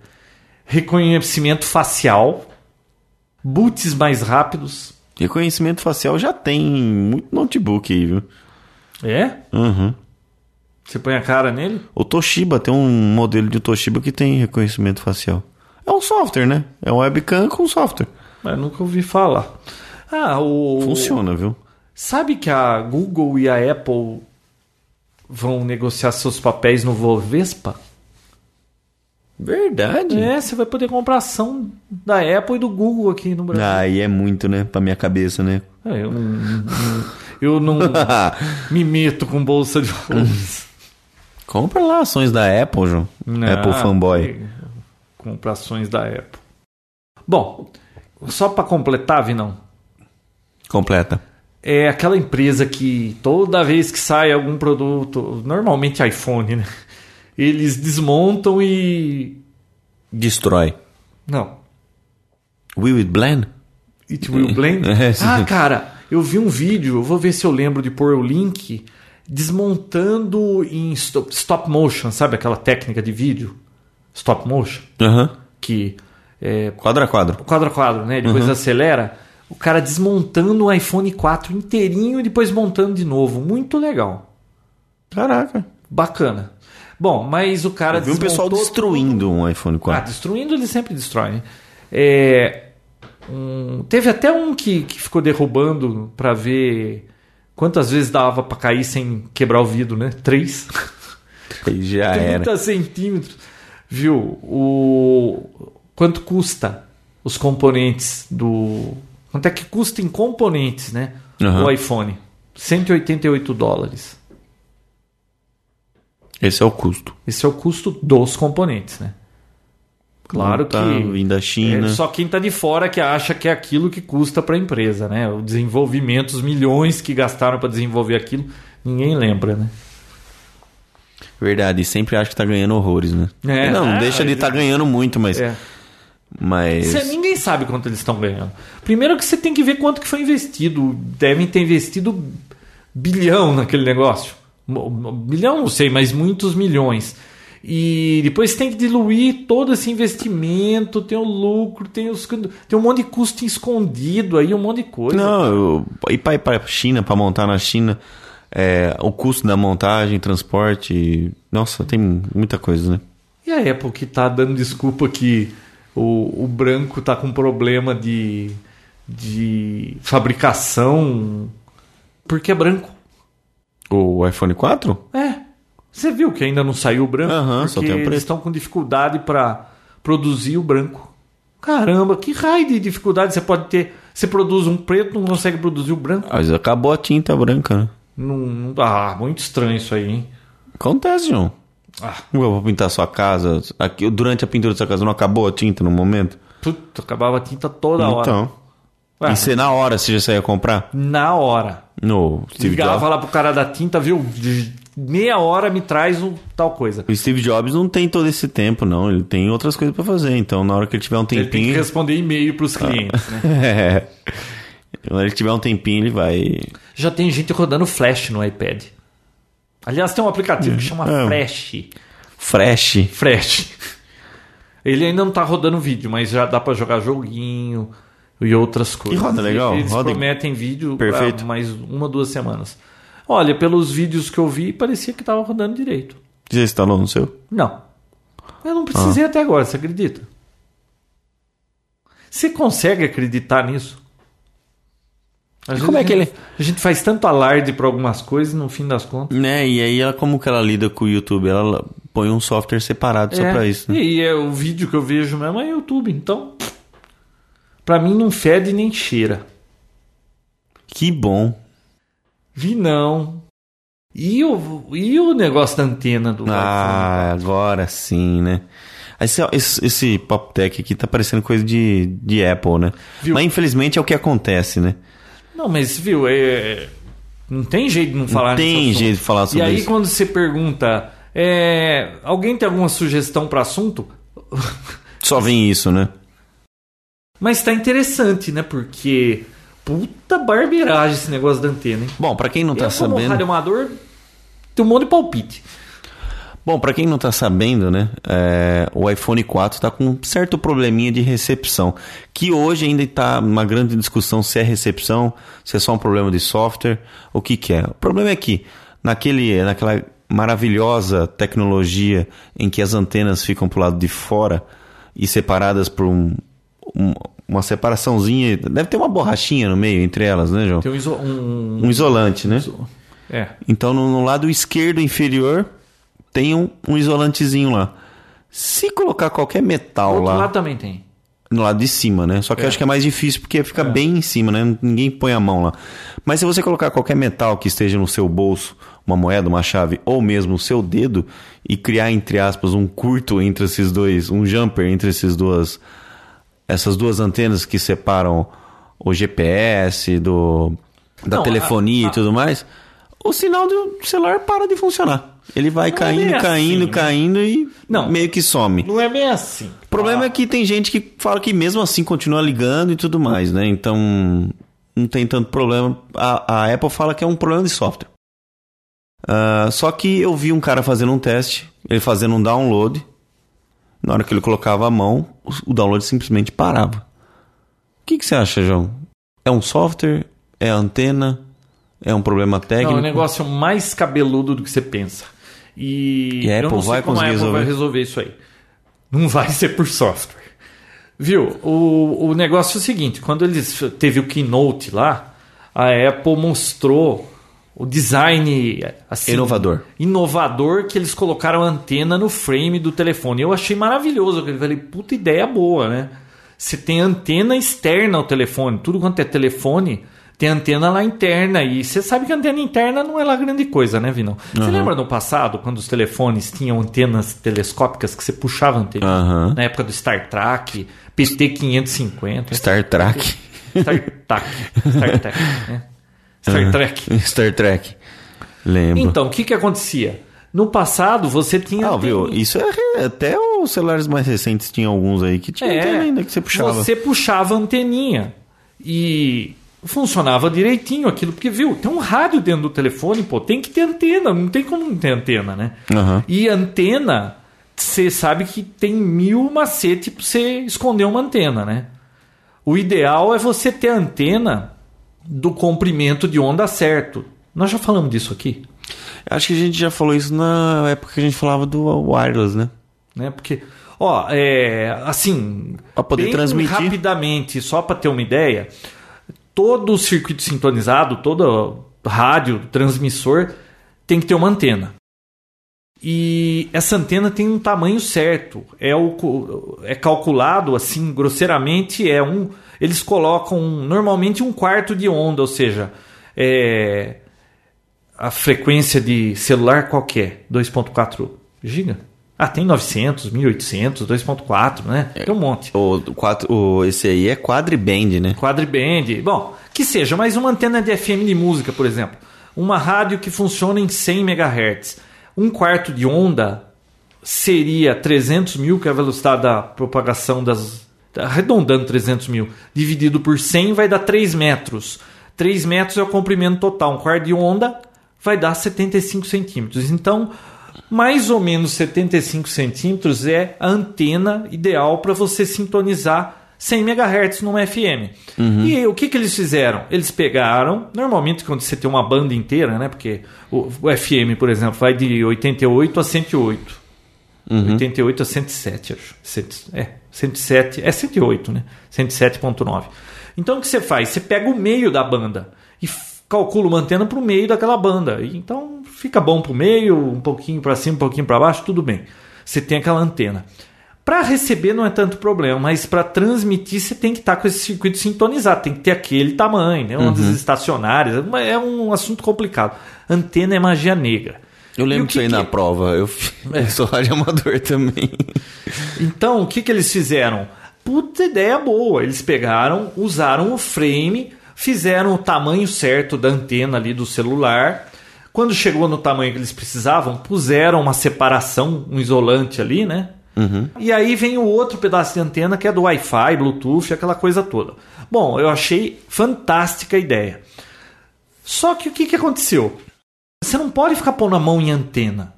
Reconhecimento facial, boots mais rápidos. Reconhecimento facial já tem muito notebook aí, viu? É? Uhum. Você põe a cara nele? O Toshiba tem um modelo de Toshiba que tem reconhecimento facial. É um software, né? É um webcam com software. Mas nunca ouvi falar. Ah, o. Funciona, viu? Sabe que a Google e a Apple vão negociar seus papéis no Vovespa? Verdade. É, você vai poder comprar ação da Apple e do Google aqui no Brasil. Aí é muito, né? Pra minha cabeça, né? É, eu não, eu não me meto com bolsa de valores. Compra lá ações da Apple, João. Apple fanboy. Compra ações da Apple. Bom, só para completar, Vinão. Completa. É aquela empresa que toda vez que sai algum produto, normalmente iPhone, né? Eles desmontam e. Destrói. Não. Will it blend? It will blend? É, ah, cara, eu vi um vídeo, eu vou ver se eu lembro de pôr o link, desmontando em stop, stop motion, sabe aquela técnica de vídeo? Stop motion? Aham. Que é Quadro a quadro. quadro a quadro, né? Depois acelera. O cara desmontando o iPhone 4 inteirinho e depois montando de novo. Muito legal. Caraca. Bacana. Bom, mas o cara Eu vi um pessoal destruindo um iPhone Ah, 4. destruindo ele sempre destrói. né? É, um- teve até um que, que ficou derrubando para ver quantas vezes dava para cair sem quebrar o vidro, né? Três. Aí já era. 30 centímetros. Viu? O quanto custa os componentes do quanto é que custa em componentes, né? Aham. O iPhone 188 dólares. Esse é o custo. Esse é o custo dos componentes, né? Claro Tá que vindo da China. É só quem tá de fora que acha que é aquilo que custa para a empresa, né? O desenvolvimento, os milhões que gastaram para desenvolver aquilo, ninguém lembra, né? Verdade, e sempre acha que tá ganhando horrores, né? É. não, não Ah, deixa de estar ganhando muito, mas. É. mas... Cê- ninguém sabe quanto eles estão ganhando. Primeiro que você tem que ver quanto que foi investido. Devem ter investido bilhão naquele negócio. Bilhão não sei, mas muitos milhões. E depois tem que diluir todo esse investimento, tem o lucro, tem os tem um monte de custo escondido aí, um monte de coisa. Não, eu, ir para a China, para montar na China, é, o custo da montagem, transporte. Nossa, tem muita coisa, né? E a Apple que tá dando desculpa que o, o branco tá com problema de, de fabricação porque é branco. O iPhone 4? É. Você viu que ainda não saiu o branco? Aham, só porque tem o preto. eles estão com dificuldade para produzir o branco. Caramba, que raio de dificuldade você pode ter? Você produz um preto, não consegue produzir o branco? Mas acabou a tinta branca, né? Não, ah, muito estranho isso aí, hein? Acontece, João. Ah. Eu vou pintar sua casa. Aqui, durante a pintura da sua casa não acabou a tinta no momento? Puta, acabava a tinta toda hora. Então. Ué, E você na hora você já saía comprar? Na hora. No Steve Ligava Jobs. lá pro cara da tinta, viu? meia hora me traz um, tal coisa. O Steve Jobs não tem todo esse tempo, não. Ele tem outras coisas pra fazer. Então, na hora que ele tiver um Ele tem que tempinho. responder e-mail pros clientes, né? é. Quando ele tiver um tempinho, ele vai. Já tem gente rodando Flash no iPad. Aliás, tem um aplicativo que chama É. Flash. Fresh. Flash. Ele ainda não tá rodando vídeo, mas já dá pra jogar joguinho e outras coisas. roda legal, Eles roda em- prometem vídeo Perfeito. mais uma, duas semanas. Olha, pelos vídeos que eu vi, parecia que tava rodando direito. Você instalou no seu? Não. Eu não precisei Ah. até agora, você acredita? Você consegue acreditar nisso? Às como é que a ele- gente- A gente faz tanto alarde pra algumas coisas no fim das contas. Né? E aí, ela, como que ela lida com o YouTube? Ela põe um software separado só É, pra isso, né? E é, o vídeo que eu vejo mesmo é YouTube, então. Pra mim não fede nem cheira. Que bom. Vi não. E o, e o negócio da antena do Ah, agora sim, né? Esse, esse, esse Pop Tech aqui tá parecendo coisa de, de Apple, né? Viu? Mas infelizmente é o que acontece, né? Não, mas viu, é, não tem jeito de não falar Não tem jeito de falar sobre E aí isso. quando você pergunta, é, alguém tem alguma sugestão para assunto? Só vem isso, né? Mas tá interessante, né? Porque puta barbeiragem esse negócio da antena, hein? Bom, pra quem não tá eu, como sabendo. radioamador, tem um monte de palpite. Bom, pra quem não tá sabendo, né? é, o iPhone 4 tá com um certo probleminha de recepção. Que hoje ainda tá uma grande discussão se é recepção, se é só um problema de software, o que que é. O problema é que naquele, naquela maravilhosa tecnologia em que as antenas ficam pro lado de fora e separadas por um, um- uma separaçãozinha, deve ter uma borrachinha no meio entre elas, né, João? Tem um, iso- um- Um isolante, né? é. Então, no, no lado esquerdo inferior, tem um, isolantezinho lá. Se colocar qualquer metal outro lá, lado também tem. no lado de cima, né? Só que eu acho que é mais difícil porque fica bem em cima, né? Ninguém põe a mão lá. Mas se você colocar qualquer metal que esteja no seu bolso, uma moeda, uma chave, ou mesmo o seu dedo, e criar, entre aspas, um curto entre esses dois, um jumper entre esses duas, essas duas antenas que separam o GPS do, da Não, telefonia a- a- e tudo mais, o sinal do celular para de funcionar. Ele vai Não é caindo, bem caindo, assim, né? caindo e Não. meio que some. Não é bem assim. O problema é que tem gente que fala que mesmo assim continua ligando e tudo mais, né? Então não tem tanto problema. A, a Apple fala que é um problema de software. Ah, só que eu vi um cara fazendo um teste, ele fazendo um download. Na hora que ele colocava a mão, o- o download simplesmente parava. O que, que você acha, João? É um software? É antena? É um problema técnico? Não, é um negócio mais cabeludo do que você pensa. E, E a eu Apple não sei vai como a Apple vai resolver? resolver isso aí. Não vai ser por software. Viu? O, o negócio é o seguinte: quando eles teve o keynote lá, a Apple mostrou o design assim, Inovador. inovador que eles colocaram a antena no frame do telefone. Eu achei maravilhoso. Eu falei, puta ideia boa, né? Você tem antena externa ao telefone. Tudo quanto é telefone tem antena lá interna. E você sabe que a antena interna não é lá grande coisa, né, Vinão? Você lembra no passado, quando os telefones tinham antenas telescópicas que você puxava a antena? Aham. Na época do Star Trek, PT-550. Star Trek. Star Trek. Star Trek, né? Star Trek. Star Trek. Lembro. Então, o que que acontecia? No passado, você tinha... Ah, viu? Isso é até os celulares mais recentes tinham alguns aí que tinha antena ainda que você puxava. É, Você puxava anteninha e funcionava direitinho aquilo, porque viu, tem um rádio dentro do telefone, pô, tem que ter antena, não tem como não ter antena, né? Aham. E antena, você sabe que tem mil macete pra você esconder uma antena, né? O ideal é você ter a antena do comprimento de onda certo. Nós já falamos disso aqui. Acho que a gente já falou isso na época que a gente falava do wireless, né? né? Porque, ó, é, assim, Pra poder transmitir. rapidamente, só para ter uma ideia, todo o circuito sintonizado, todo rádio, transmissor tem que ter uma antena. E essa antena tem um tamanho certo. É, o, é calculado assim, grosseiramente, é um. Eles colocam normalmente um quarto de onda, ou seja, é, a frequência de celular qualquer, 2.4 GB. Ah, tem 900, 1800, 2.4, né? Tem um monte. O, quatro, o, esse aí é quadriband, né? Quadriband. Bom, que seja, mas uma antena de FM de música, por exemplo. uma rádio que funciona em 100 MHz. Um quarto de onda seria 300 mil, que é a velocidade da propagação das. arredondando 300 mil, dividido por 100 vai dar 3 metros. 3 metros é o comprimento total. Um quarto de onda vai dar 75 centímetros. Então, mais ou menos 75 centímetros é a antena ideal para você sintonizar 100 MHz numa FM. Uhum. E o que, que eles fizeram? Eles pegaram, normalmente quando você tem uma banda inteira, né? Porque o, o FM, por exemplo, vai de 88 a 108. Uhum. 88 a 107, acho. É, 107, é 108, né? 107.9. Então o que você faz? Você pega o meio da banda e calcula uma antena para o meio daquela banda. E, então fica bom para o meio, um pouquinho para cima, um pouquinho para baixo, tudo bem. Você tem aquela antena. Para receber não é tanto problema, mas para transmitir você tem que estar tá com esse circuito sintonizado, tem que ter aquele tamanho, né? ondas uhum. estacionárias, é um assunto complicado. Antena é magia negra. Eu lembro disso aí na prova, eu, é. sou radioamador também. Então, o que, que eles fizeram? Puta ideia boa, eles pegaram, usaram o frame, fizeram o tamanho certo da antena ali do celular. Quando chegou no tamanho que eles precisavam, puseram uma separação, um isolante ali, né? Uhum. E aí vem o outro pedaço de antena que é do Wi-Fi, Bluetooth, aquela coisa toda. Bom, eu achei fantástica a ideia. Só que o que, que aconteceu? Você não pode ficar pondo a mão em antena.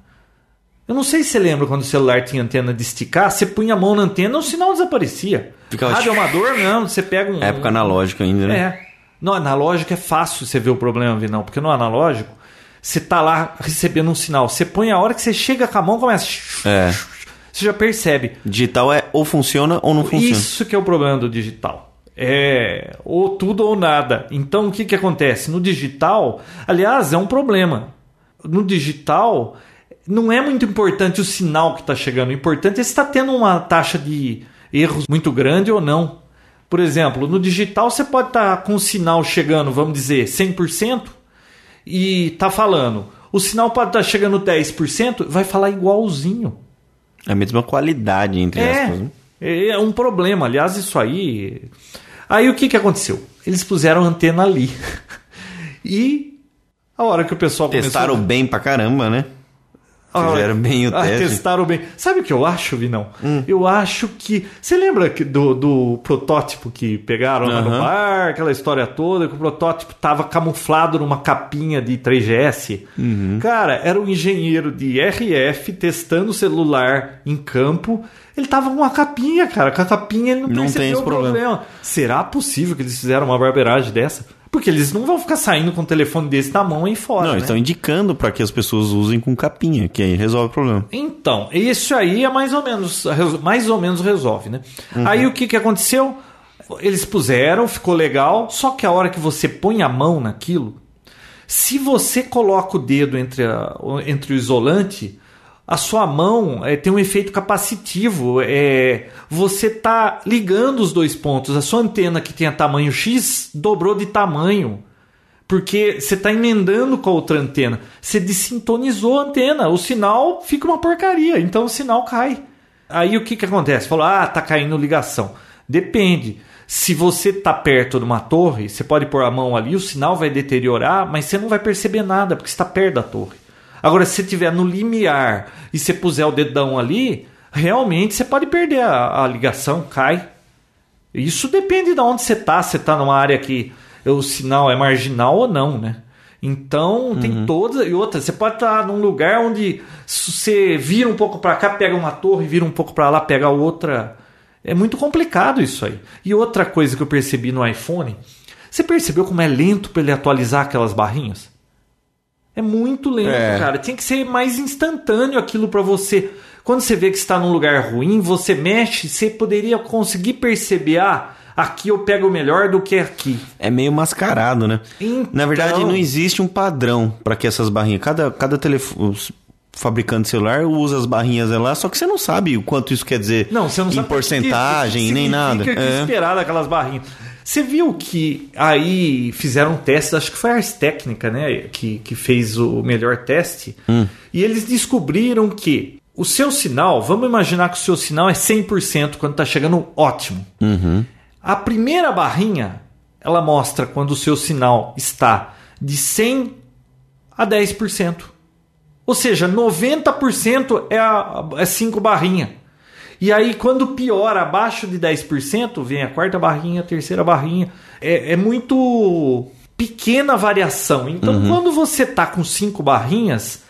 Eu não sei se você lembra quando o celular tinha antena de esticar, você punha a mão na antena, o sinal desaparecia. Ficava Rádio amador, não, você pega um. Época analógica ainda, né? É. No analógico é fácil você ver o problema, Vinão, porque no analógico você tá lá recebendo um sinal. Você põe a hora que você chega com a mão, começa. É. Você já percebe. Digital é ou funciona ou não funciona. Isso que é o problema do digital. É ou tudo ou nada. Então o que, que acontece? No digital, aliás, é um problema. No digital, não é muito importante o sinal que está chegando. O importante é se está tendo uma taxa de erros muito grande ou não. Por exemplo, no digital você pode estar tá com o sinal chegando, vamos dizer, 100% e tá falando. O sinal pode estar tá chegando 10%, vai falar igualzinho. É a mesma qualidade, entre é, aspas. Né? É um problema. Aliás, isso aí. Aí o que, que aconteceu? Eles puseram antena ali. e a hora que o pessoal Testaram começou... bem pra caramba, né? Fizeram bem o ah, teste. Testaram bem. Sabe o que eu acho, Vinão? Hum. Eu acho que. Você lembra do, do protótipo que pegaram lá no bar, aquela história toda, que o protótipo estava camuflado numa capinha de 3GS? Uhum. Cara, era um engenheiro de RF testando o celular em campo. Ele tava com uma capinha, cara. Com a capinha ele não, não percebeu o problema. problema. Será possível que eles fizeram uma barbeiragem dessa? Porque eles não vão ficar saindo com o telefone desse na mão aí fora. Não, né? estão indicando para que as pessoas usem com capinha, que aí resolve o problema. Então, isso aí é mais ou menos, mais ou menos resolve, né? Uhum. Aí o que, que aconteceu? Eles puseram, ficou legal, só que a hora que você põe a mão naquilo, se você coloca o dedo entre, a, entre o isolante, a sua mão é, tem um efeito capacitivo. É, você está ligando os dois pontos. A sua antena que tinha tamanho X dobrou de tamanho. Porque você está emendando com a outra antena. Você desintonizou a antena. O sinal fica uma porcaria. Então o sinal cai. Aí o que, que acontece? Falou, ah, tá caindo ligação. Depende. Se você está perto de uma torre, você pode pôr a mão ali, o sinal vai deteriorar, mas você não vai perceber nada, porque está perto da torre. Agora, se você estiver no limiar e você puser o dedão ali, realmente você pode perder a, a ligação, cai. Isso depende de onde você está. Se você está numa área que o sinal é marginal ou não, né? Então tem uhum. todas e outras. Você pode estar num lugar onde você vira um pouco para cá, pega uma torre, vira um pouco para lá, pega outra. É muito complicado isso aí. E outra coisa que eu percebi no iPhone, você percebeu como é lento para ele atualizar aquelas barrinhas? É muito lento, é. cara. Tinha que ser mais instantâneo aquilo para você. Quando você vê que está num lugar ruim, você mexe, você poderia conseguir perceber, ah, aqui eu pego melhor do que aqui. É meio mascarado, né? Então... Na verdade, não existe um padrão para que essas barrinhas. Cada, cada telefone fabricante de celular usa as barrinhas lá, só que você não sabe o quanto isso quer dizer não, você não em sabe porcentagem, que nem nada. Que é. esperar daquelas barrinhas. Você viu que aí fizeram um teste, acho que foi a Ars Técnica, né? Que, que fez o melhor teste. Hum. E eles descobriram que o seu sinal, vamos imaginar que o seu sinal é 100% quando está chegando ótimo. Uhum. A primeira barrinha, ela mostra quando o seu sinal está de 100 a 10%. Ou seja, 90% é, a, é 5 barrinha. E aí, quando piora abaixo de 10%, vem a quarta barrinha, a terceira barrinha. É, é muito pequena variação. Então, Uhum. quando você tá com 5 barrinhas,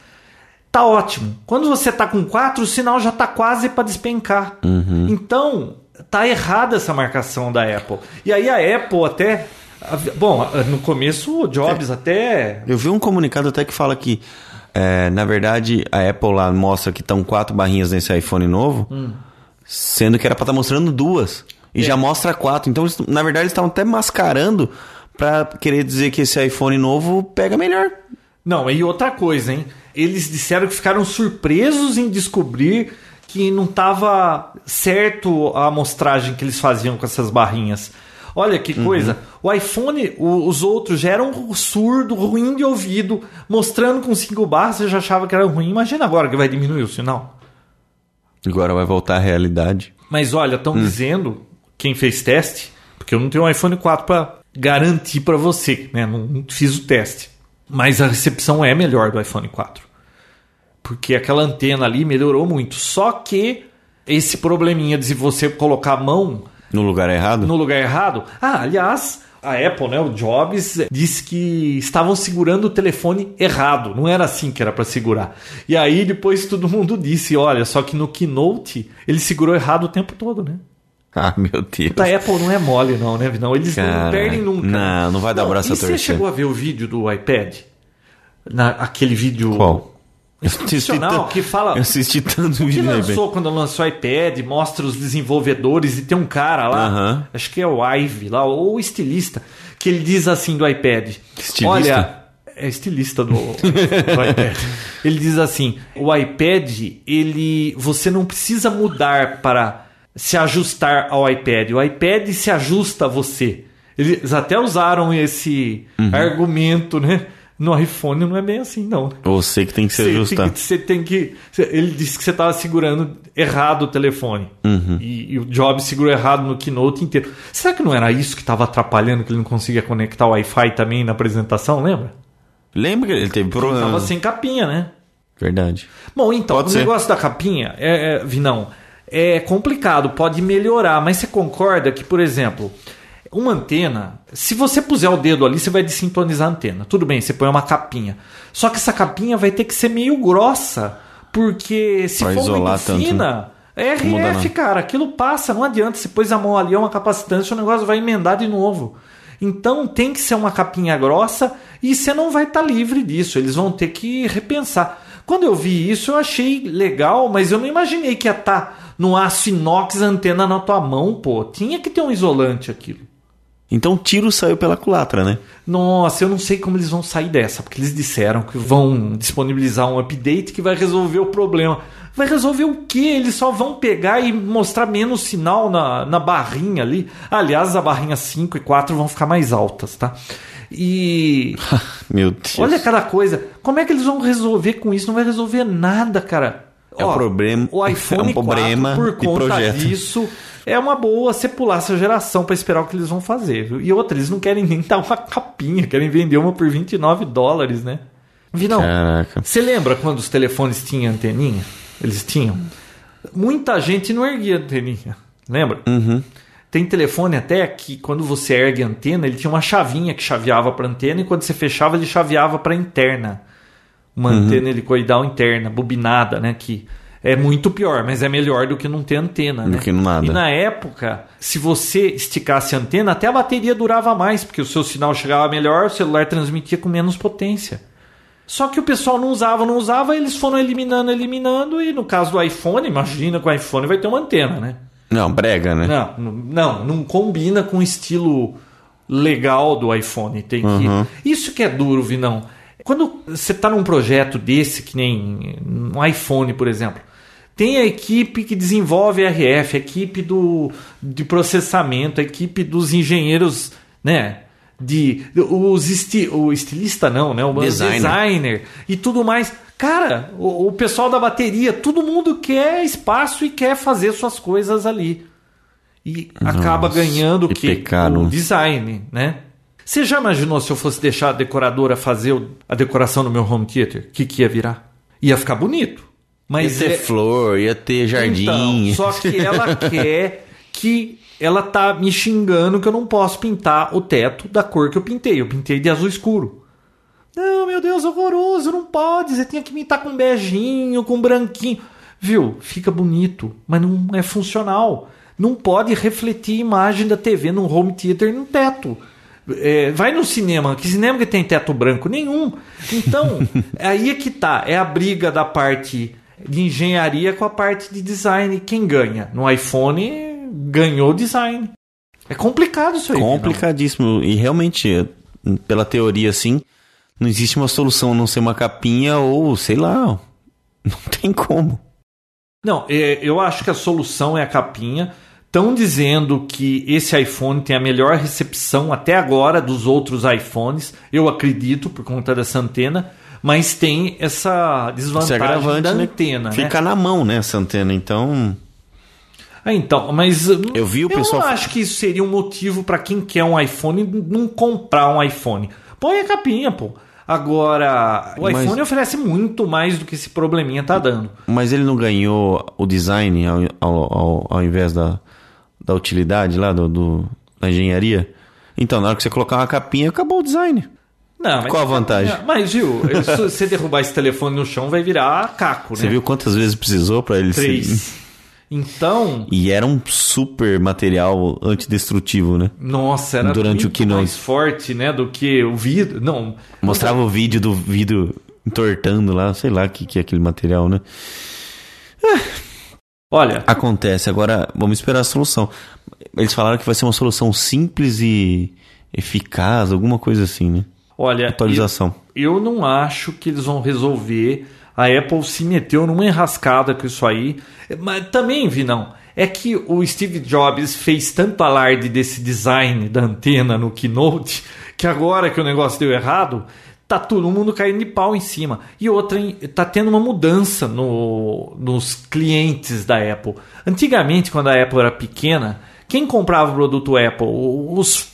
tá ótimo. Quando você tá com 4, o sinal já tá quase para despencar. Uhum. Então, tá errada essa marcação da Apple. E aí a Apple até. Bom, no começo o Jobs até. Eu vi um comunicado até que fala que, é, na verdade, a Apple lá mostra que estão quatro barrinhas nesse iPhone novo, Hum. Sendo que era pra estar mostrando duas. E É. já mostra quatro. Então, eles- na verdade, eles estavam até mascarando pra querer dizer que esse iPhone novo pega melhor. Não, e outra coisa, hein? Eles disseram que ficaram surpresos em descobrir que não estava certo a amostragem que eles faziam com essas barrinhas. Olha que coisa. O iPhone, o- os outros já eram surdo, ruim de ouvido, mostrando com 5 barras, você já achava que era ruim. Imagina agora que vai diminuir o sinal. Agora vai voltar à realidade. Mas olha, estão dizendo, quem fez teste, porque eu não tenho um iPhone 4 para garantir para você, né? Não, não fiz o teste. Mas a recepção é melhor do iPhone 4. Porque aquela antena ali melhorou muito. Só que esse probleminha de você colocar a mão No lugar errado? no lugar errado. Ah, aliás, a Apple, né, o Jobs, disse que estavam segurando o telefone errado. Não era assim que era para segurar. E aí depois todo mundo disse, olha, só que no Keynote ele segurou errado o tempo todo, né? Ah, meu Deus. A Apple não é mole não, né, Vinão? Eles não Cara, perdem nunca. não, não vai dar braço e a você torcer. chegou a ver o vídeo do iPad? Na, aquele vídeo Qual? Institucional que fala... Eu assisti tanto que vídeo aí, lançou quando lançou o iPad, mostra os desenvolvedores e tem um cara lá, Aham. acho que é o Ive lá, ou o estilista, que ele diz assim do iPad: Estilista? Olha, é estilista do, do iPad. Ele diz assim: o iPad, ele, você não precisa mudar para se ajustar ao iPad. O iPad se ajusta a você. Eles até usaram esse Uhum. argumento, né? No iPhone não é bem assim, não. Você que tem que se Você ajustar. tem que- Você tem que. Ele disse que você estava segurando errado o telefone. Uhum. E, e o Jobs segurou errado no keynote inteiro. Será que não era isso que estava atrapalhando, que ele não conseguia conectar o Wi-Fi também na apresentação, lembra? Lembra que ele teve Ele problema? estava sem capinha, né? Verdade. Bom, então, Pode o ser. negócio da capinha, é, é, Vinão, é complicado, pode melhorar, mas você concorda que, por exemplo, uma antena, se você puser o dedo ali, você vai desintonizar a antena. Tudo bem, você põe uma capinha. Só que essa capinha vai ter que ser meio grossa, porque se Pra for muito tanto, fina, é muda, RF, cara, aquilo passa, não adianta. Você pôs a mão ali, é uma capacitância, o negócio vai emendar de novo. Então tem que ser uma capinha grossa e você não vai estar livre disso. Eles vão ter que repensar. Quando eu vi isso, eu achei legal, mas eu não imaginei que ia estar no aço inox a antena na tua mão, pô. Tinha que ter um isolante aquilo. Então o tiro saiu pela culatra, né? Nossa, eu não sei como eles vão sair dessa, porque eles disseram que vão disponibilizar um update que vai resolver o problema. Vai resolver o quê? Eles só vão pegar e mostrar menos sinal na, na barrinha ali. Aliás, a barrinha 5 e 4 vão ficar mais altas, tá? E Meu Deus. olha cada coisa. Como é que eles vão resolver com isso? Não vai resolver nada, cara. É um problema- O iPhone é um problema 4, por conta projeto. disso, é uma boa você pular essa geração para esperar o que eles vão fazer. viu? E outra, eles não querem nem dar uma capinha, querem vender uma por 29 dólares, né? Vinão, Caraca. você lembra quando os telefones tinham anteninha? Eles tinham. Muita gente não erguia anteninha, lembra? Uhum. Tem telefone até que quando você ergue a antena, ele tinha uma chavinha que chaveava para antena e quando você fechava ele chaveava para interna. Uma Uhum. helicoidal interna, bobinada, né, que é muito pior, mas é melhor do que não ter antena, Do né? que nada. E na época, se você esticasse a antena, até a bateria durava mais, porque o seu sinal chegava melhor, o celular transmitia com menos potência. Só que o pessoal não usava, não usava, eles foram eliminando, eliminando, e no caso do iPhone, imagina que o iPhone vai ter uma antena, né? Não, brega, né? Não, não, não combina com o estilo legal do iPhone. Tem que. Isso que é duro, Vinão. Quando você está num projeto desse, que nem um iPhone, por exemplo, tem a equipe que desenvolve RF, a equipe do, de processamento, a equipe dos engenheiros, né? De, os esti, o estilista não, né? O Designer. designer e tudo mais. Cara, o, o pessoal da bateria, todo mundo quer espaço e quer fazer suas coisas ali. E acaba ganhando o que. O design, né? Você já imaginou se eu fosse deixar a decoradora fazer a decoração no meu home theater? O que, que ia virar? Ia ficar bonito. Mas ia ter é- flor, ia ter jardim. então, só que ela quer que ela tá me xingando que eu não posso pintar o teto da cor que eu pintei. Eu pintei de azul escuro. Não, meu Deus, horroroso, não pode. Você tem que pintar com beijinho, com branquinho. Viu? Fica bonito, mas não é funcional. Não pode refletir a imagem da TV num home theater no teto. É, vai no cinema, que cinema que tem teto branco? Nenhum. Então, aí é que tá. É a briga da parte de engenharia com a parte de design. Quem ganha? No iPhone ganhou o design. É complicado isso aí. Complicadíssimo. E realmente, pela teoria, assim, não existe uma solução a não ser uma capinha ou, sei lá, não tem como. Não, é, eu acho que a solução é a capinha. Estão dizendo que esse iPhone tem a melhor recepção até agora dos outros iPhones. Eu acredito por conta dessa antena, mas tem essa desvantagem da né? antena, né? Fica na mão, né, essa antena. Então, Ah, então, mas Eu vi o pessoal- não acho que isso seria um motivo para quem quer um iPhone não comprar um iPhone. Põe a capinha, pô. Agora, o Mas- iPhone oferece muito mais do que esse probleminha tá dando. mas ele não ganhou o design ao, ao, ao, ao invés da, da utilidade lá, do, do- da engenharia? Então, na hora que você colocar uma capinha, acabou o design. Não, mas Qual a vantagem? Mas, viu, se você derrubar esse telefone no chão, vai virar caco, Você né? viu quantas vezes precisou para ele ser... Três. Então, E era um super material antidestrutivo, né? nossa, era Durante o keynote. mais forte, né, do que o vidro. Não, Mostrava o vídeo do vidro entortando lá, sei lá o que, que é aquele material, né? Olha, Acontece, agora vamos esperar a solução. Eles falaram que vai ser uma solução simples e eficaz, alguma coisa assim, né? olha, Atualização. Eu, eu não acho que eles vão resolver. A Apple se meteu numa enrascada com isso aí. Mas também, vi não. É que o Steve Jobs fez tanto alarde desse design da antena no Keynote que agora que o negócio deu errado, tá todo mundo caindo de pau em cima. E outra, tá tendo uma mudança no, nos clientes da Apple. Antigamente, quando a Apple era pequena, quem comprava o produto Apple? Os,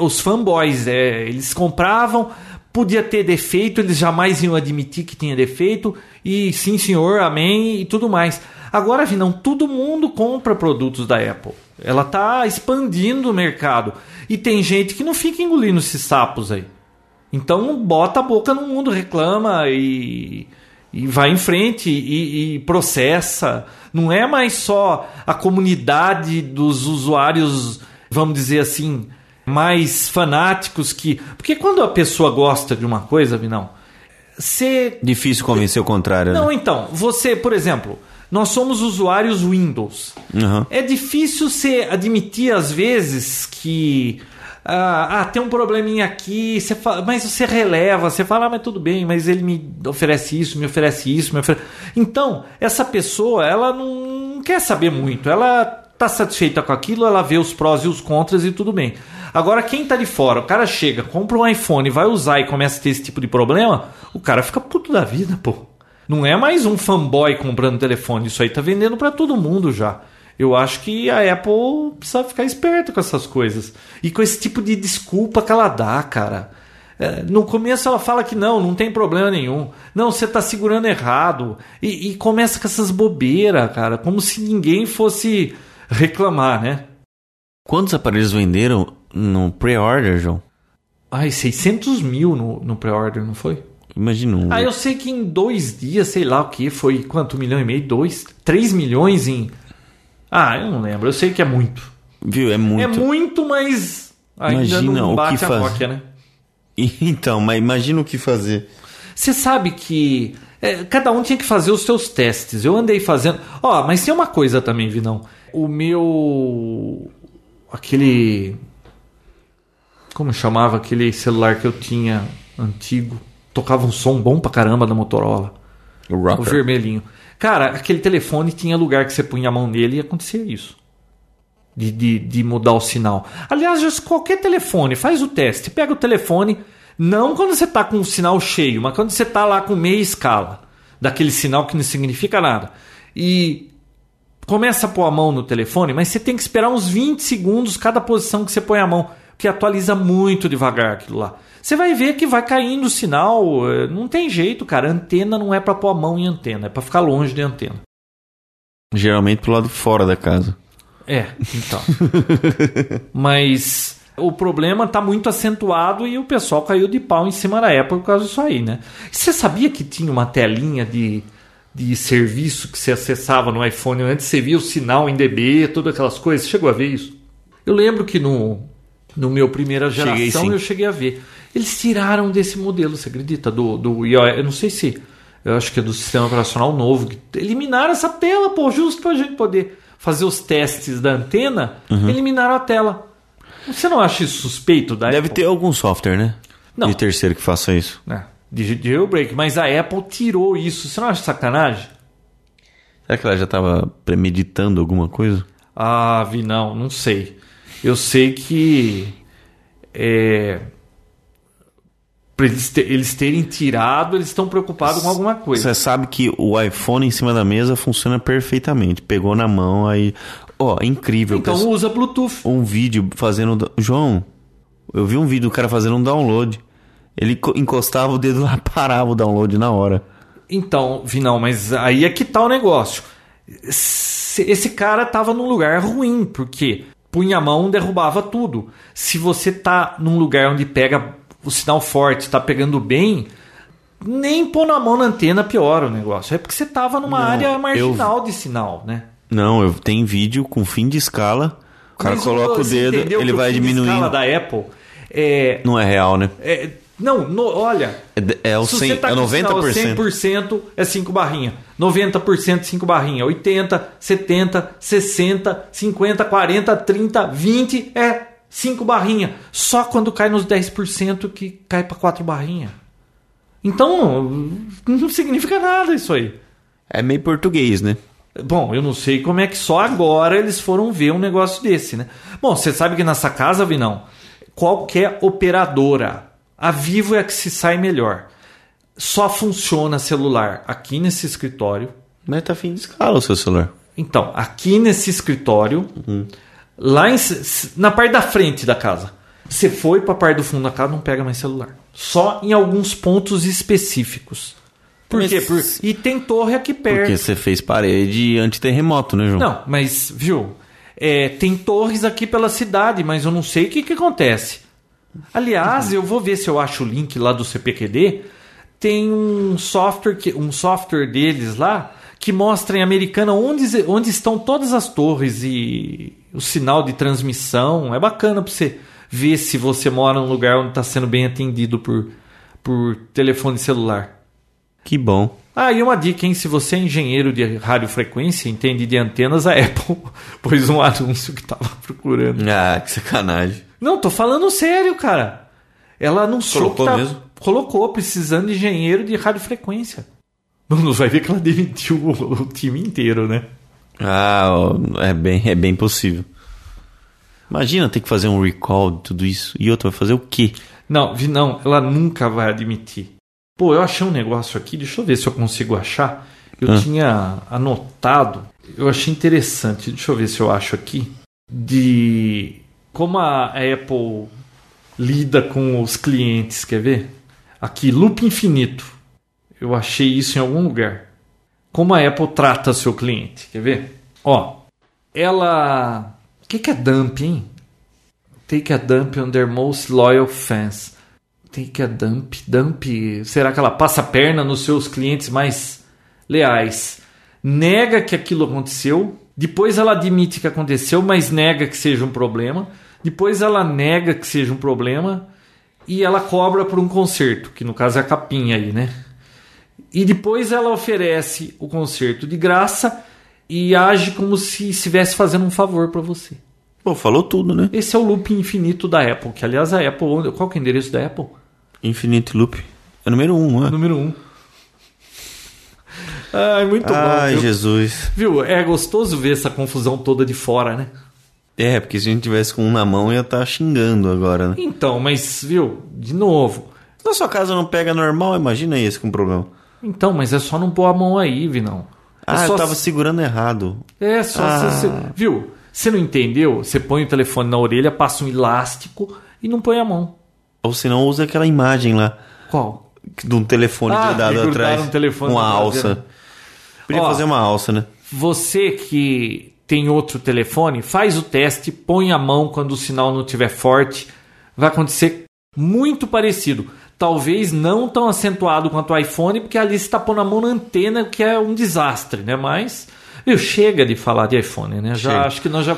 os fanboys, é, eles compravam, podia ter defeito, eles jamais iam admitir que tinha defeito, e sim senhor, amém, e tudo mais. Agora, não, todo mundo compra produtos da Apple. Ela está expandindo o mercado. E tem gente que não fica engolindo esses sapos aí. Então bota a boca no mundo, reclama e, e vai em frente e, e processa. Não é mais só a comunidade dos usuários, vamos dizer assim, mais fanáticos que. Porque quando a pessoa gosta de uma coisa, Vinão, você. Difícil convencer o contrário, Não, né? então, você, por exemplo, nós somos usuários Windows. Uhum. É difícil você admitir às vezes que ah, ah, tem um probleminha aqui, você fala, mas você releva, você fala, ah, mas tudo bem, mas ele me oferece isso, me oferece isso, me oferece... Então, essa pessoa, ela não quer saber muito, ela tá satisfeita com aquilo, ela vê os prós e os contras e tudo bem. Agora, quem tá de fora, o cara chega, compra um iPhone, vai usar e começa a ter esse tipo de problema, o cara fica puto da vida, pô. Não é mais um fanboy comprando telefone, isso aí tá vendendo para todo mundo já. Eu acho que a Apple precisa ficar esperta com essas coisas. E com esse tipo de desculpa que ela dá, cara. É, no começo ela fala que não, não tem problema nenhum. Não, você tá segurando errado. E, e começa com essas bobeiras, cara. Como se ninguém fosse reclamar, né? Quantos aparelhos venderam no pre-order, João? Ai, 600 mil no, no pré-order, não foi? Imagina um. Ah, eu sei que em dois dias, sei lá o que, foi quanto? Um milhão e meio? Dois? Três milhões em. Ah, eu não lembro. Eu sei que é muito. Viu? É muito. É muito, mas ainda Imagina não o bate que a faz- Nokia, né? Então, mas imagina o que fazer. Você sabe que é, cada um tinha que fazer os seus testes. Eu andei fazendo. Ó, mas tem uma coisa também, Vinão. O meu. Aquele. Como chamava aquele celular que eu tinha antigo? Tocava um som bom pra caramba da Motorola. O O vermelhinho. Cara, aquele telefone tinha lugar que você punha a mão nele e acontecia isso. De, de, de mudar o sinal. Aliás, qualquer telefone, faz o teste. Pega o telefone, não quando você está com o sinal cheio, mas quando você está lá com meia escala. Daquele sinal que não significa nada. E começa a pôr a mão no telefone, mas você tem que esperar uns 20 segundos cada posição que você põe a mão. Porque atualiza muito devagar aquilo lá. Você vai ver que vai caindo o sinal. eh, Não tem jeito, cara. Antena não é pra pôr a mão em antena, é pra ficar longe de antena. Geralmente pro lado de fora da casa. É, então. Mas o problema tá muito acentuado e o pessoal caiu de pau em cima da Apple por causa disso aí, né? E Você sabia que tinha uma telinha de, de serviço que você acessava no iPhone antes? Você via o sinal em dB, todas aquelas coisas? Chegou a ver isso? Eu lembro que no, no meu primeira Cheguei, geração sim. eu cheguei a ver. Eles tiraram desse modelo, você acredita? Do, do iOS. Eu não sei se. Eu acho que é do sistema operacional novo. Que eliminaram essa tela, pô, justo pra gente poder fazer os testes da antena. Uhum. Eliminaram a tela. Você não acha isso suspeito da Deve Apple? ter algum software, né? Não. De terceiro que faça isso. É, de de jailbreak, mas a Apple tirou isso. Você não acha sacanagem? Será que ela já estava premeditando alguma coisa? Ah, vi não, não sei. Eu sei que é, pra eles, te- eles terem tirado, eles estão preocupados com alguma coisa. Você sabe que o iPhone em cima da mesa funciona perfeitamente. Pegou na mão aí. Ó, é incrível. Então pessoal. usa Bluetooth. um vídeo fazendo. João, eu vi um vídeo do cara fazendo um download. Ele co- encostava o dedo lá, parava o download na hora. Então, Vinão, mas aí é que tá o negócio. Se- Esse cara tava num lugar ruim, porque punha a mão, derrubava tudo. Se você tá num lugar onde pega o sinal forte, tá pegando bem, nem pôr na mão na antena piora o negócio. É porque você tava numa Não, área eu- marginal de sinal, né? Não, eu tenho vídeo com fim de escala. O cara Mas coloca o dedo, ele vai fim de escala diminuindo. da Apple é, Não é real, né? é- não, no- olha, É, é o Se 100, você tá é com sinal 90%. 100% é 5 barrinha. 90% 5 barrinha. 80, 70, 60, 50, 40, 30, 20 é 5 barrinha. Só quando cai nos 10% que cai para 4 barrinha. Então, não significa nada isso aí. É meio português, né? Bom, eu não sei como é que só agora eles foram ver um negócio desse, né? Bom, você sabe que nessa casa, Vinão, qualquer operadora, a Vivo é a que se sai melhor. Só funciona celular aqui nesse escritório. Mas tá fim de escala o seu celular. Então, aqui nesse escritório, lá em na parte da frente da casa. Você foi para a parte do fundo da casa, não pega mais celular. Só em alguns pontos específicos. Por Mas- quê? Por- E tem torre aqui perto. Porque você fez parede antiterremoto, né, João? Não, mas, viu? É, tem torres aqui pela cidade, mas eu não sei o que, que acontece. Aliás, eu vou ver se eu acho o link lá do CPQD. Tem um software, que, um software deles lá que mostra em Americana onde, onde estão todas as torres e o sinal de transmissão. É bacana para você ver se você mora num lugar onde está sendo bem atendido por, por telefone celular. Que bom. Ah, e uma dica, hein? Se você é engenheiro de radiofrequência, entende de antenas, a Apple pôs um anúncio que tava procurando. Ah, que sacanagem. Não, tô falando sério, cara. Ela anunciou Colocou tá- mesmo? colocou precisando de engenheiro de radiofrequência. Não vai ver que ela demitiu o, o time inteiro, né? Ah, é bem, é bem possível. Imagina ter que fazer um recall de tudo isso. E outro vai fazer o quê? Não, Vi, não, ela nunca vai admitir. Pô, eu achei um negócio aqui, deixa eu ver se eu consigo achar. Eu Ah. tinha anotado, eu achei interessante, deixa eu ver se eu acho aqui, de como a Apple lida com os clientes, quer ver? Aqui, loop infinito. Eu achei isso em algum lugar. Como a Apple trata seu cliente, quer ver? Ó, ela. O que, que é dump, hein? Take a dump on their most loyal fans. Take a dump. Dump. Será que ela passa a perna nos seus clientes mais leais? Nega que aquilo aconteceu. Depois ela admite que aconteceu, mas nega que seja um problema. Depois ela nega que seja um problema. E ela cobra por um conserto, que no caso é a capinha aí, né? E depois ela oferece o conserto de graça e age como se estivesse fazendo um favor para você. Pô, falou tudo, né? Esse é o loop infinito da Apple, que aliás a Apple, qual que é o endereço da Apple? Infinite Loop. É número um, não é? Número 1. Um. Ai, muito Ai, bom. Viu? Jesus. viu? É gostoso ver essa confusão toda de fora, né? É, porque se a gente tivesse com um na mão, ia estar xingando agora, né? Então, mas, viu? De novo. Na sua casa não pega normal, imagina esse com problema. Então, mas é só não pôr a mão aí, Vinão. É Ah, só eu tava segurando errado. É só Ah. você, viu? Você não entendeu? Você põe o telefone na orelha, passa um elástico e não põe a mão. Ou se não, usa aquela imagem lá Qual? de um telefone Ah, grudado grudaram atrás. um telefone uma na alça. Podia fazer uma alça, né? Você que tem outro telefone, faz o teste, põe a mão quando o sinal não estiver forte. Vai acontecer muito parecido. Talvez não tão acentuado quanto o iPhone, porque ali você está pondo a mão na antena, que é um desastre, né? Mas, viu, chega de falar de iPhone, né? Já Chega. acho que nós já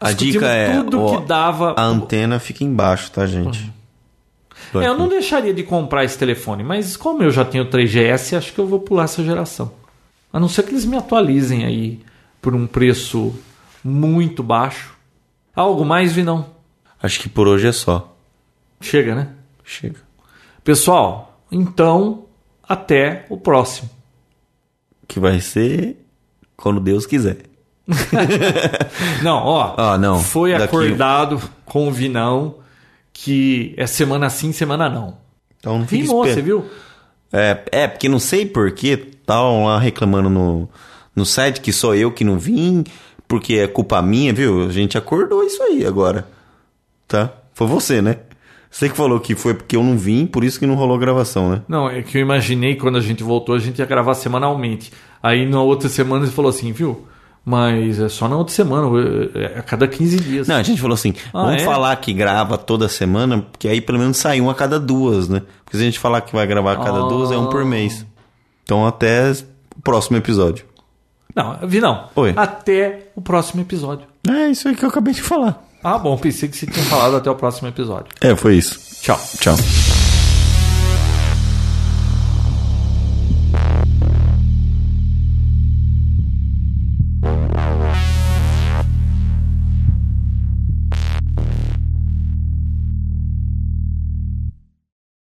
A dica é, tudo ó, que dava. A antena fica embaixo, tá, gente? Do É, eu não deixaria de comprar esse telefone, mas como eu já tenho 3GS, acho que eu vou pular essa geração. A não ser que eles me atualizem aí por um preço muito baixo. Algo mais, Vinão? Acho que por hoje é só. Chega, né? Chega. Pessoal, então até o próximo. Que vai ser quando Deus quiser. Não, ó, Ah, não. foi Daqui- acordado com o Vinão que é semana sim, semana não. Então não fica Vimou, você viu? É, é, porque não sei porquê, estavam lá reclamando no, no site que sou eu que não vim, porque é culpa minha, viu? A gente acordou isso aí agora. Tá? Foi você, né? Você que falou que foi porque eu não vim, por isso que não rolou gravação, né? Não, é que eu imaginei que quando a gente voltou a gente ia gravar semanalmente. Aí na outra semana ele falou assim, viu? Mas é só na outra semana, é a cada 15 dias. Não, a gente falou assim, Ah, vamos é? falar que grava toda semana, porque aí pelo menos sai um a cada duas, né? Porque se a gente falar que vai gravar a cada Ah. duas, é um por mês. Então até o próximo episódio. Não, Vinão. Oi. Até o próximo episódio. É isso aí que eu acabei de falar. Ah, bom, pensei que você tinha falado até o próximo episódio. É, foi isso. Tchau. Tchau.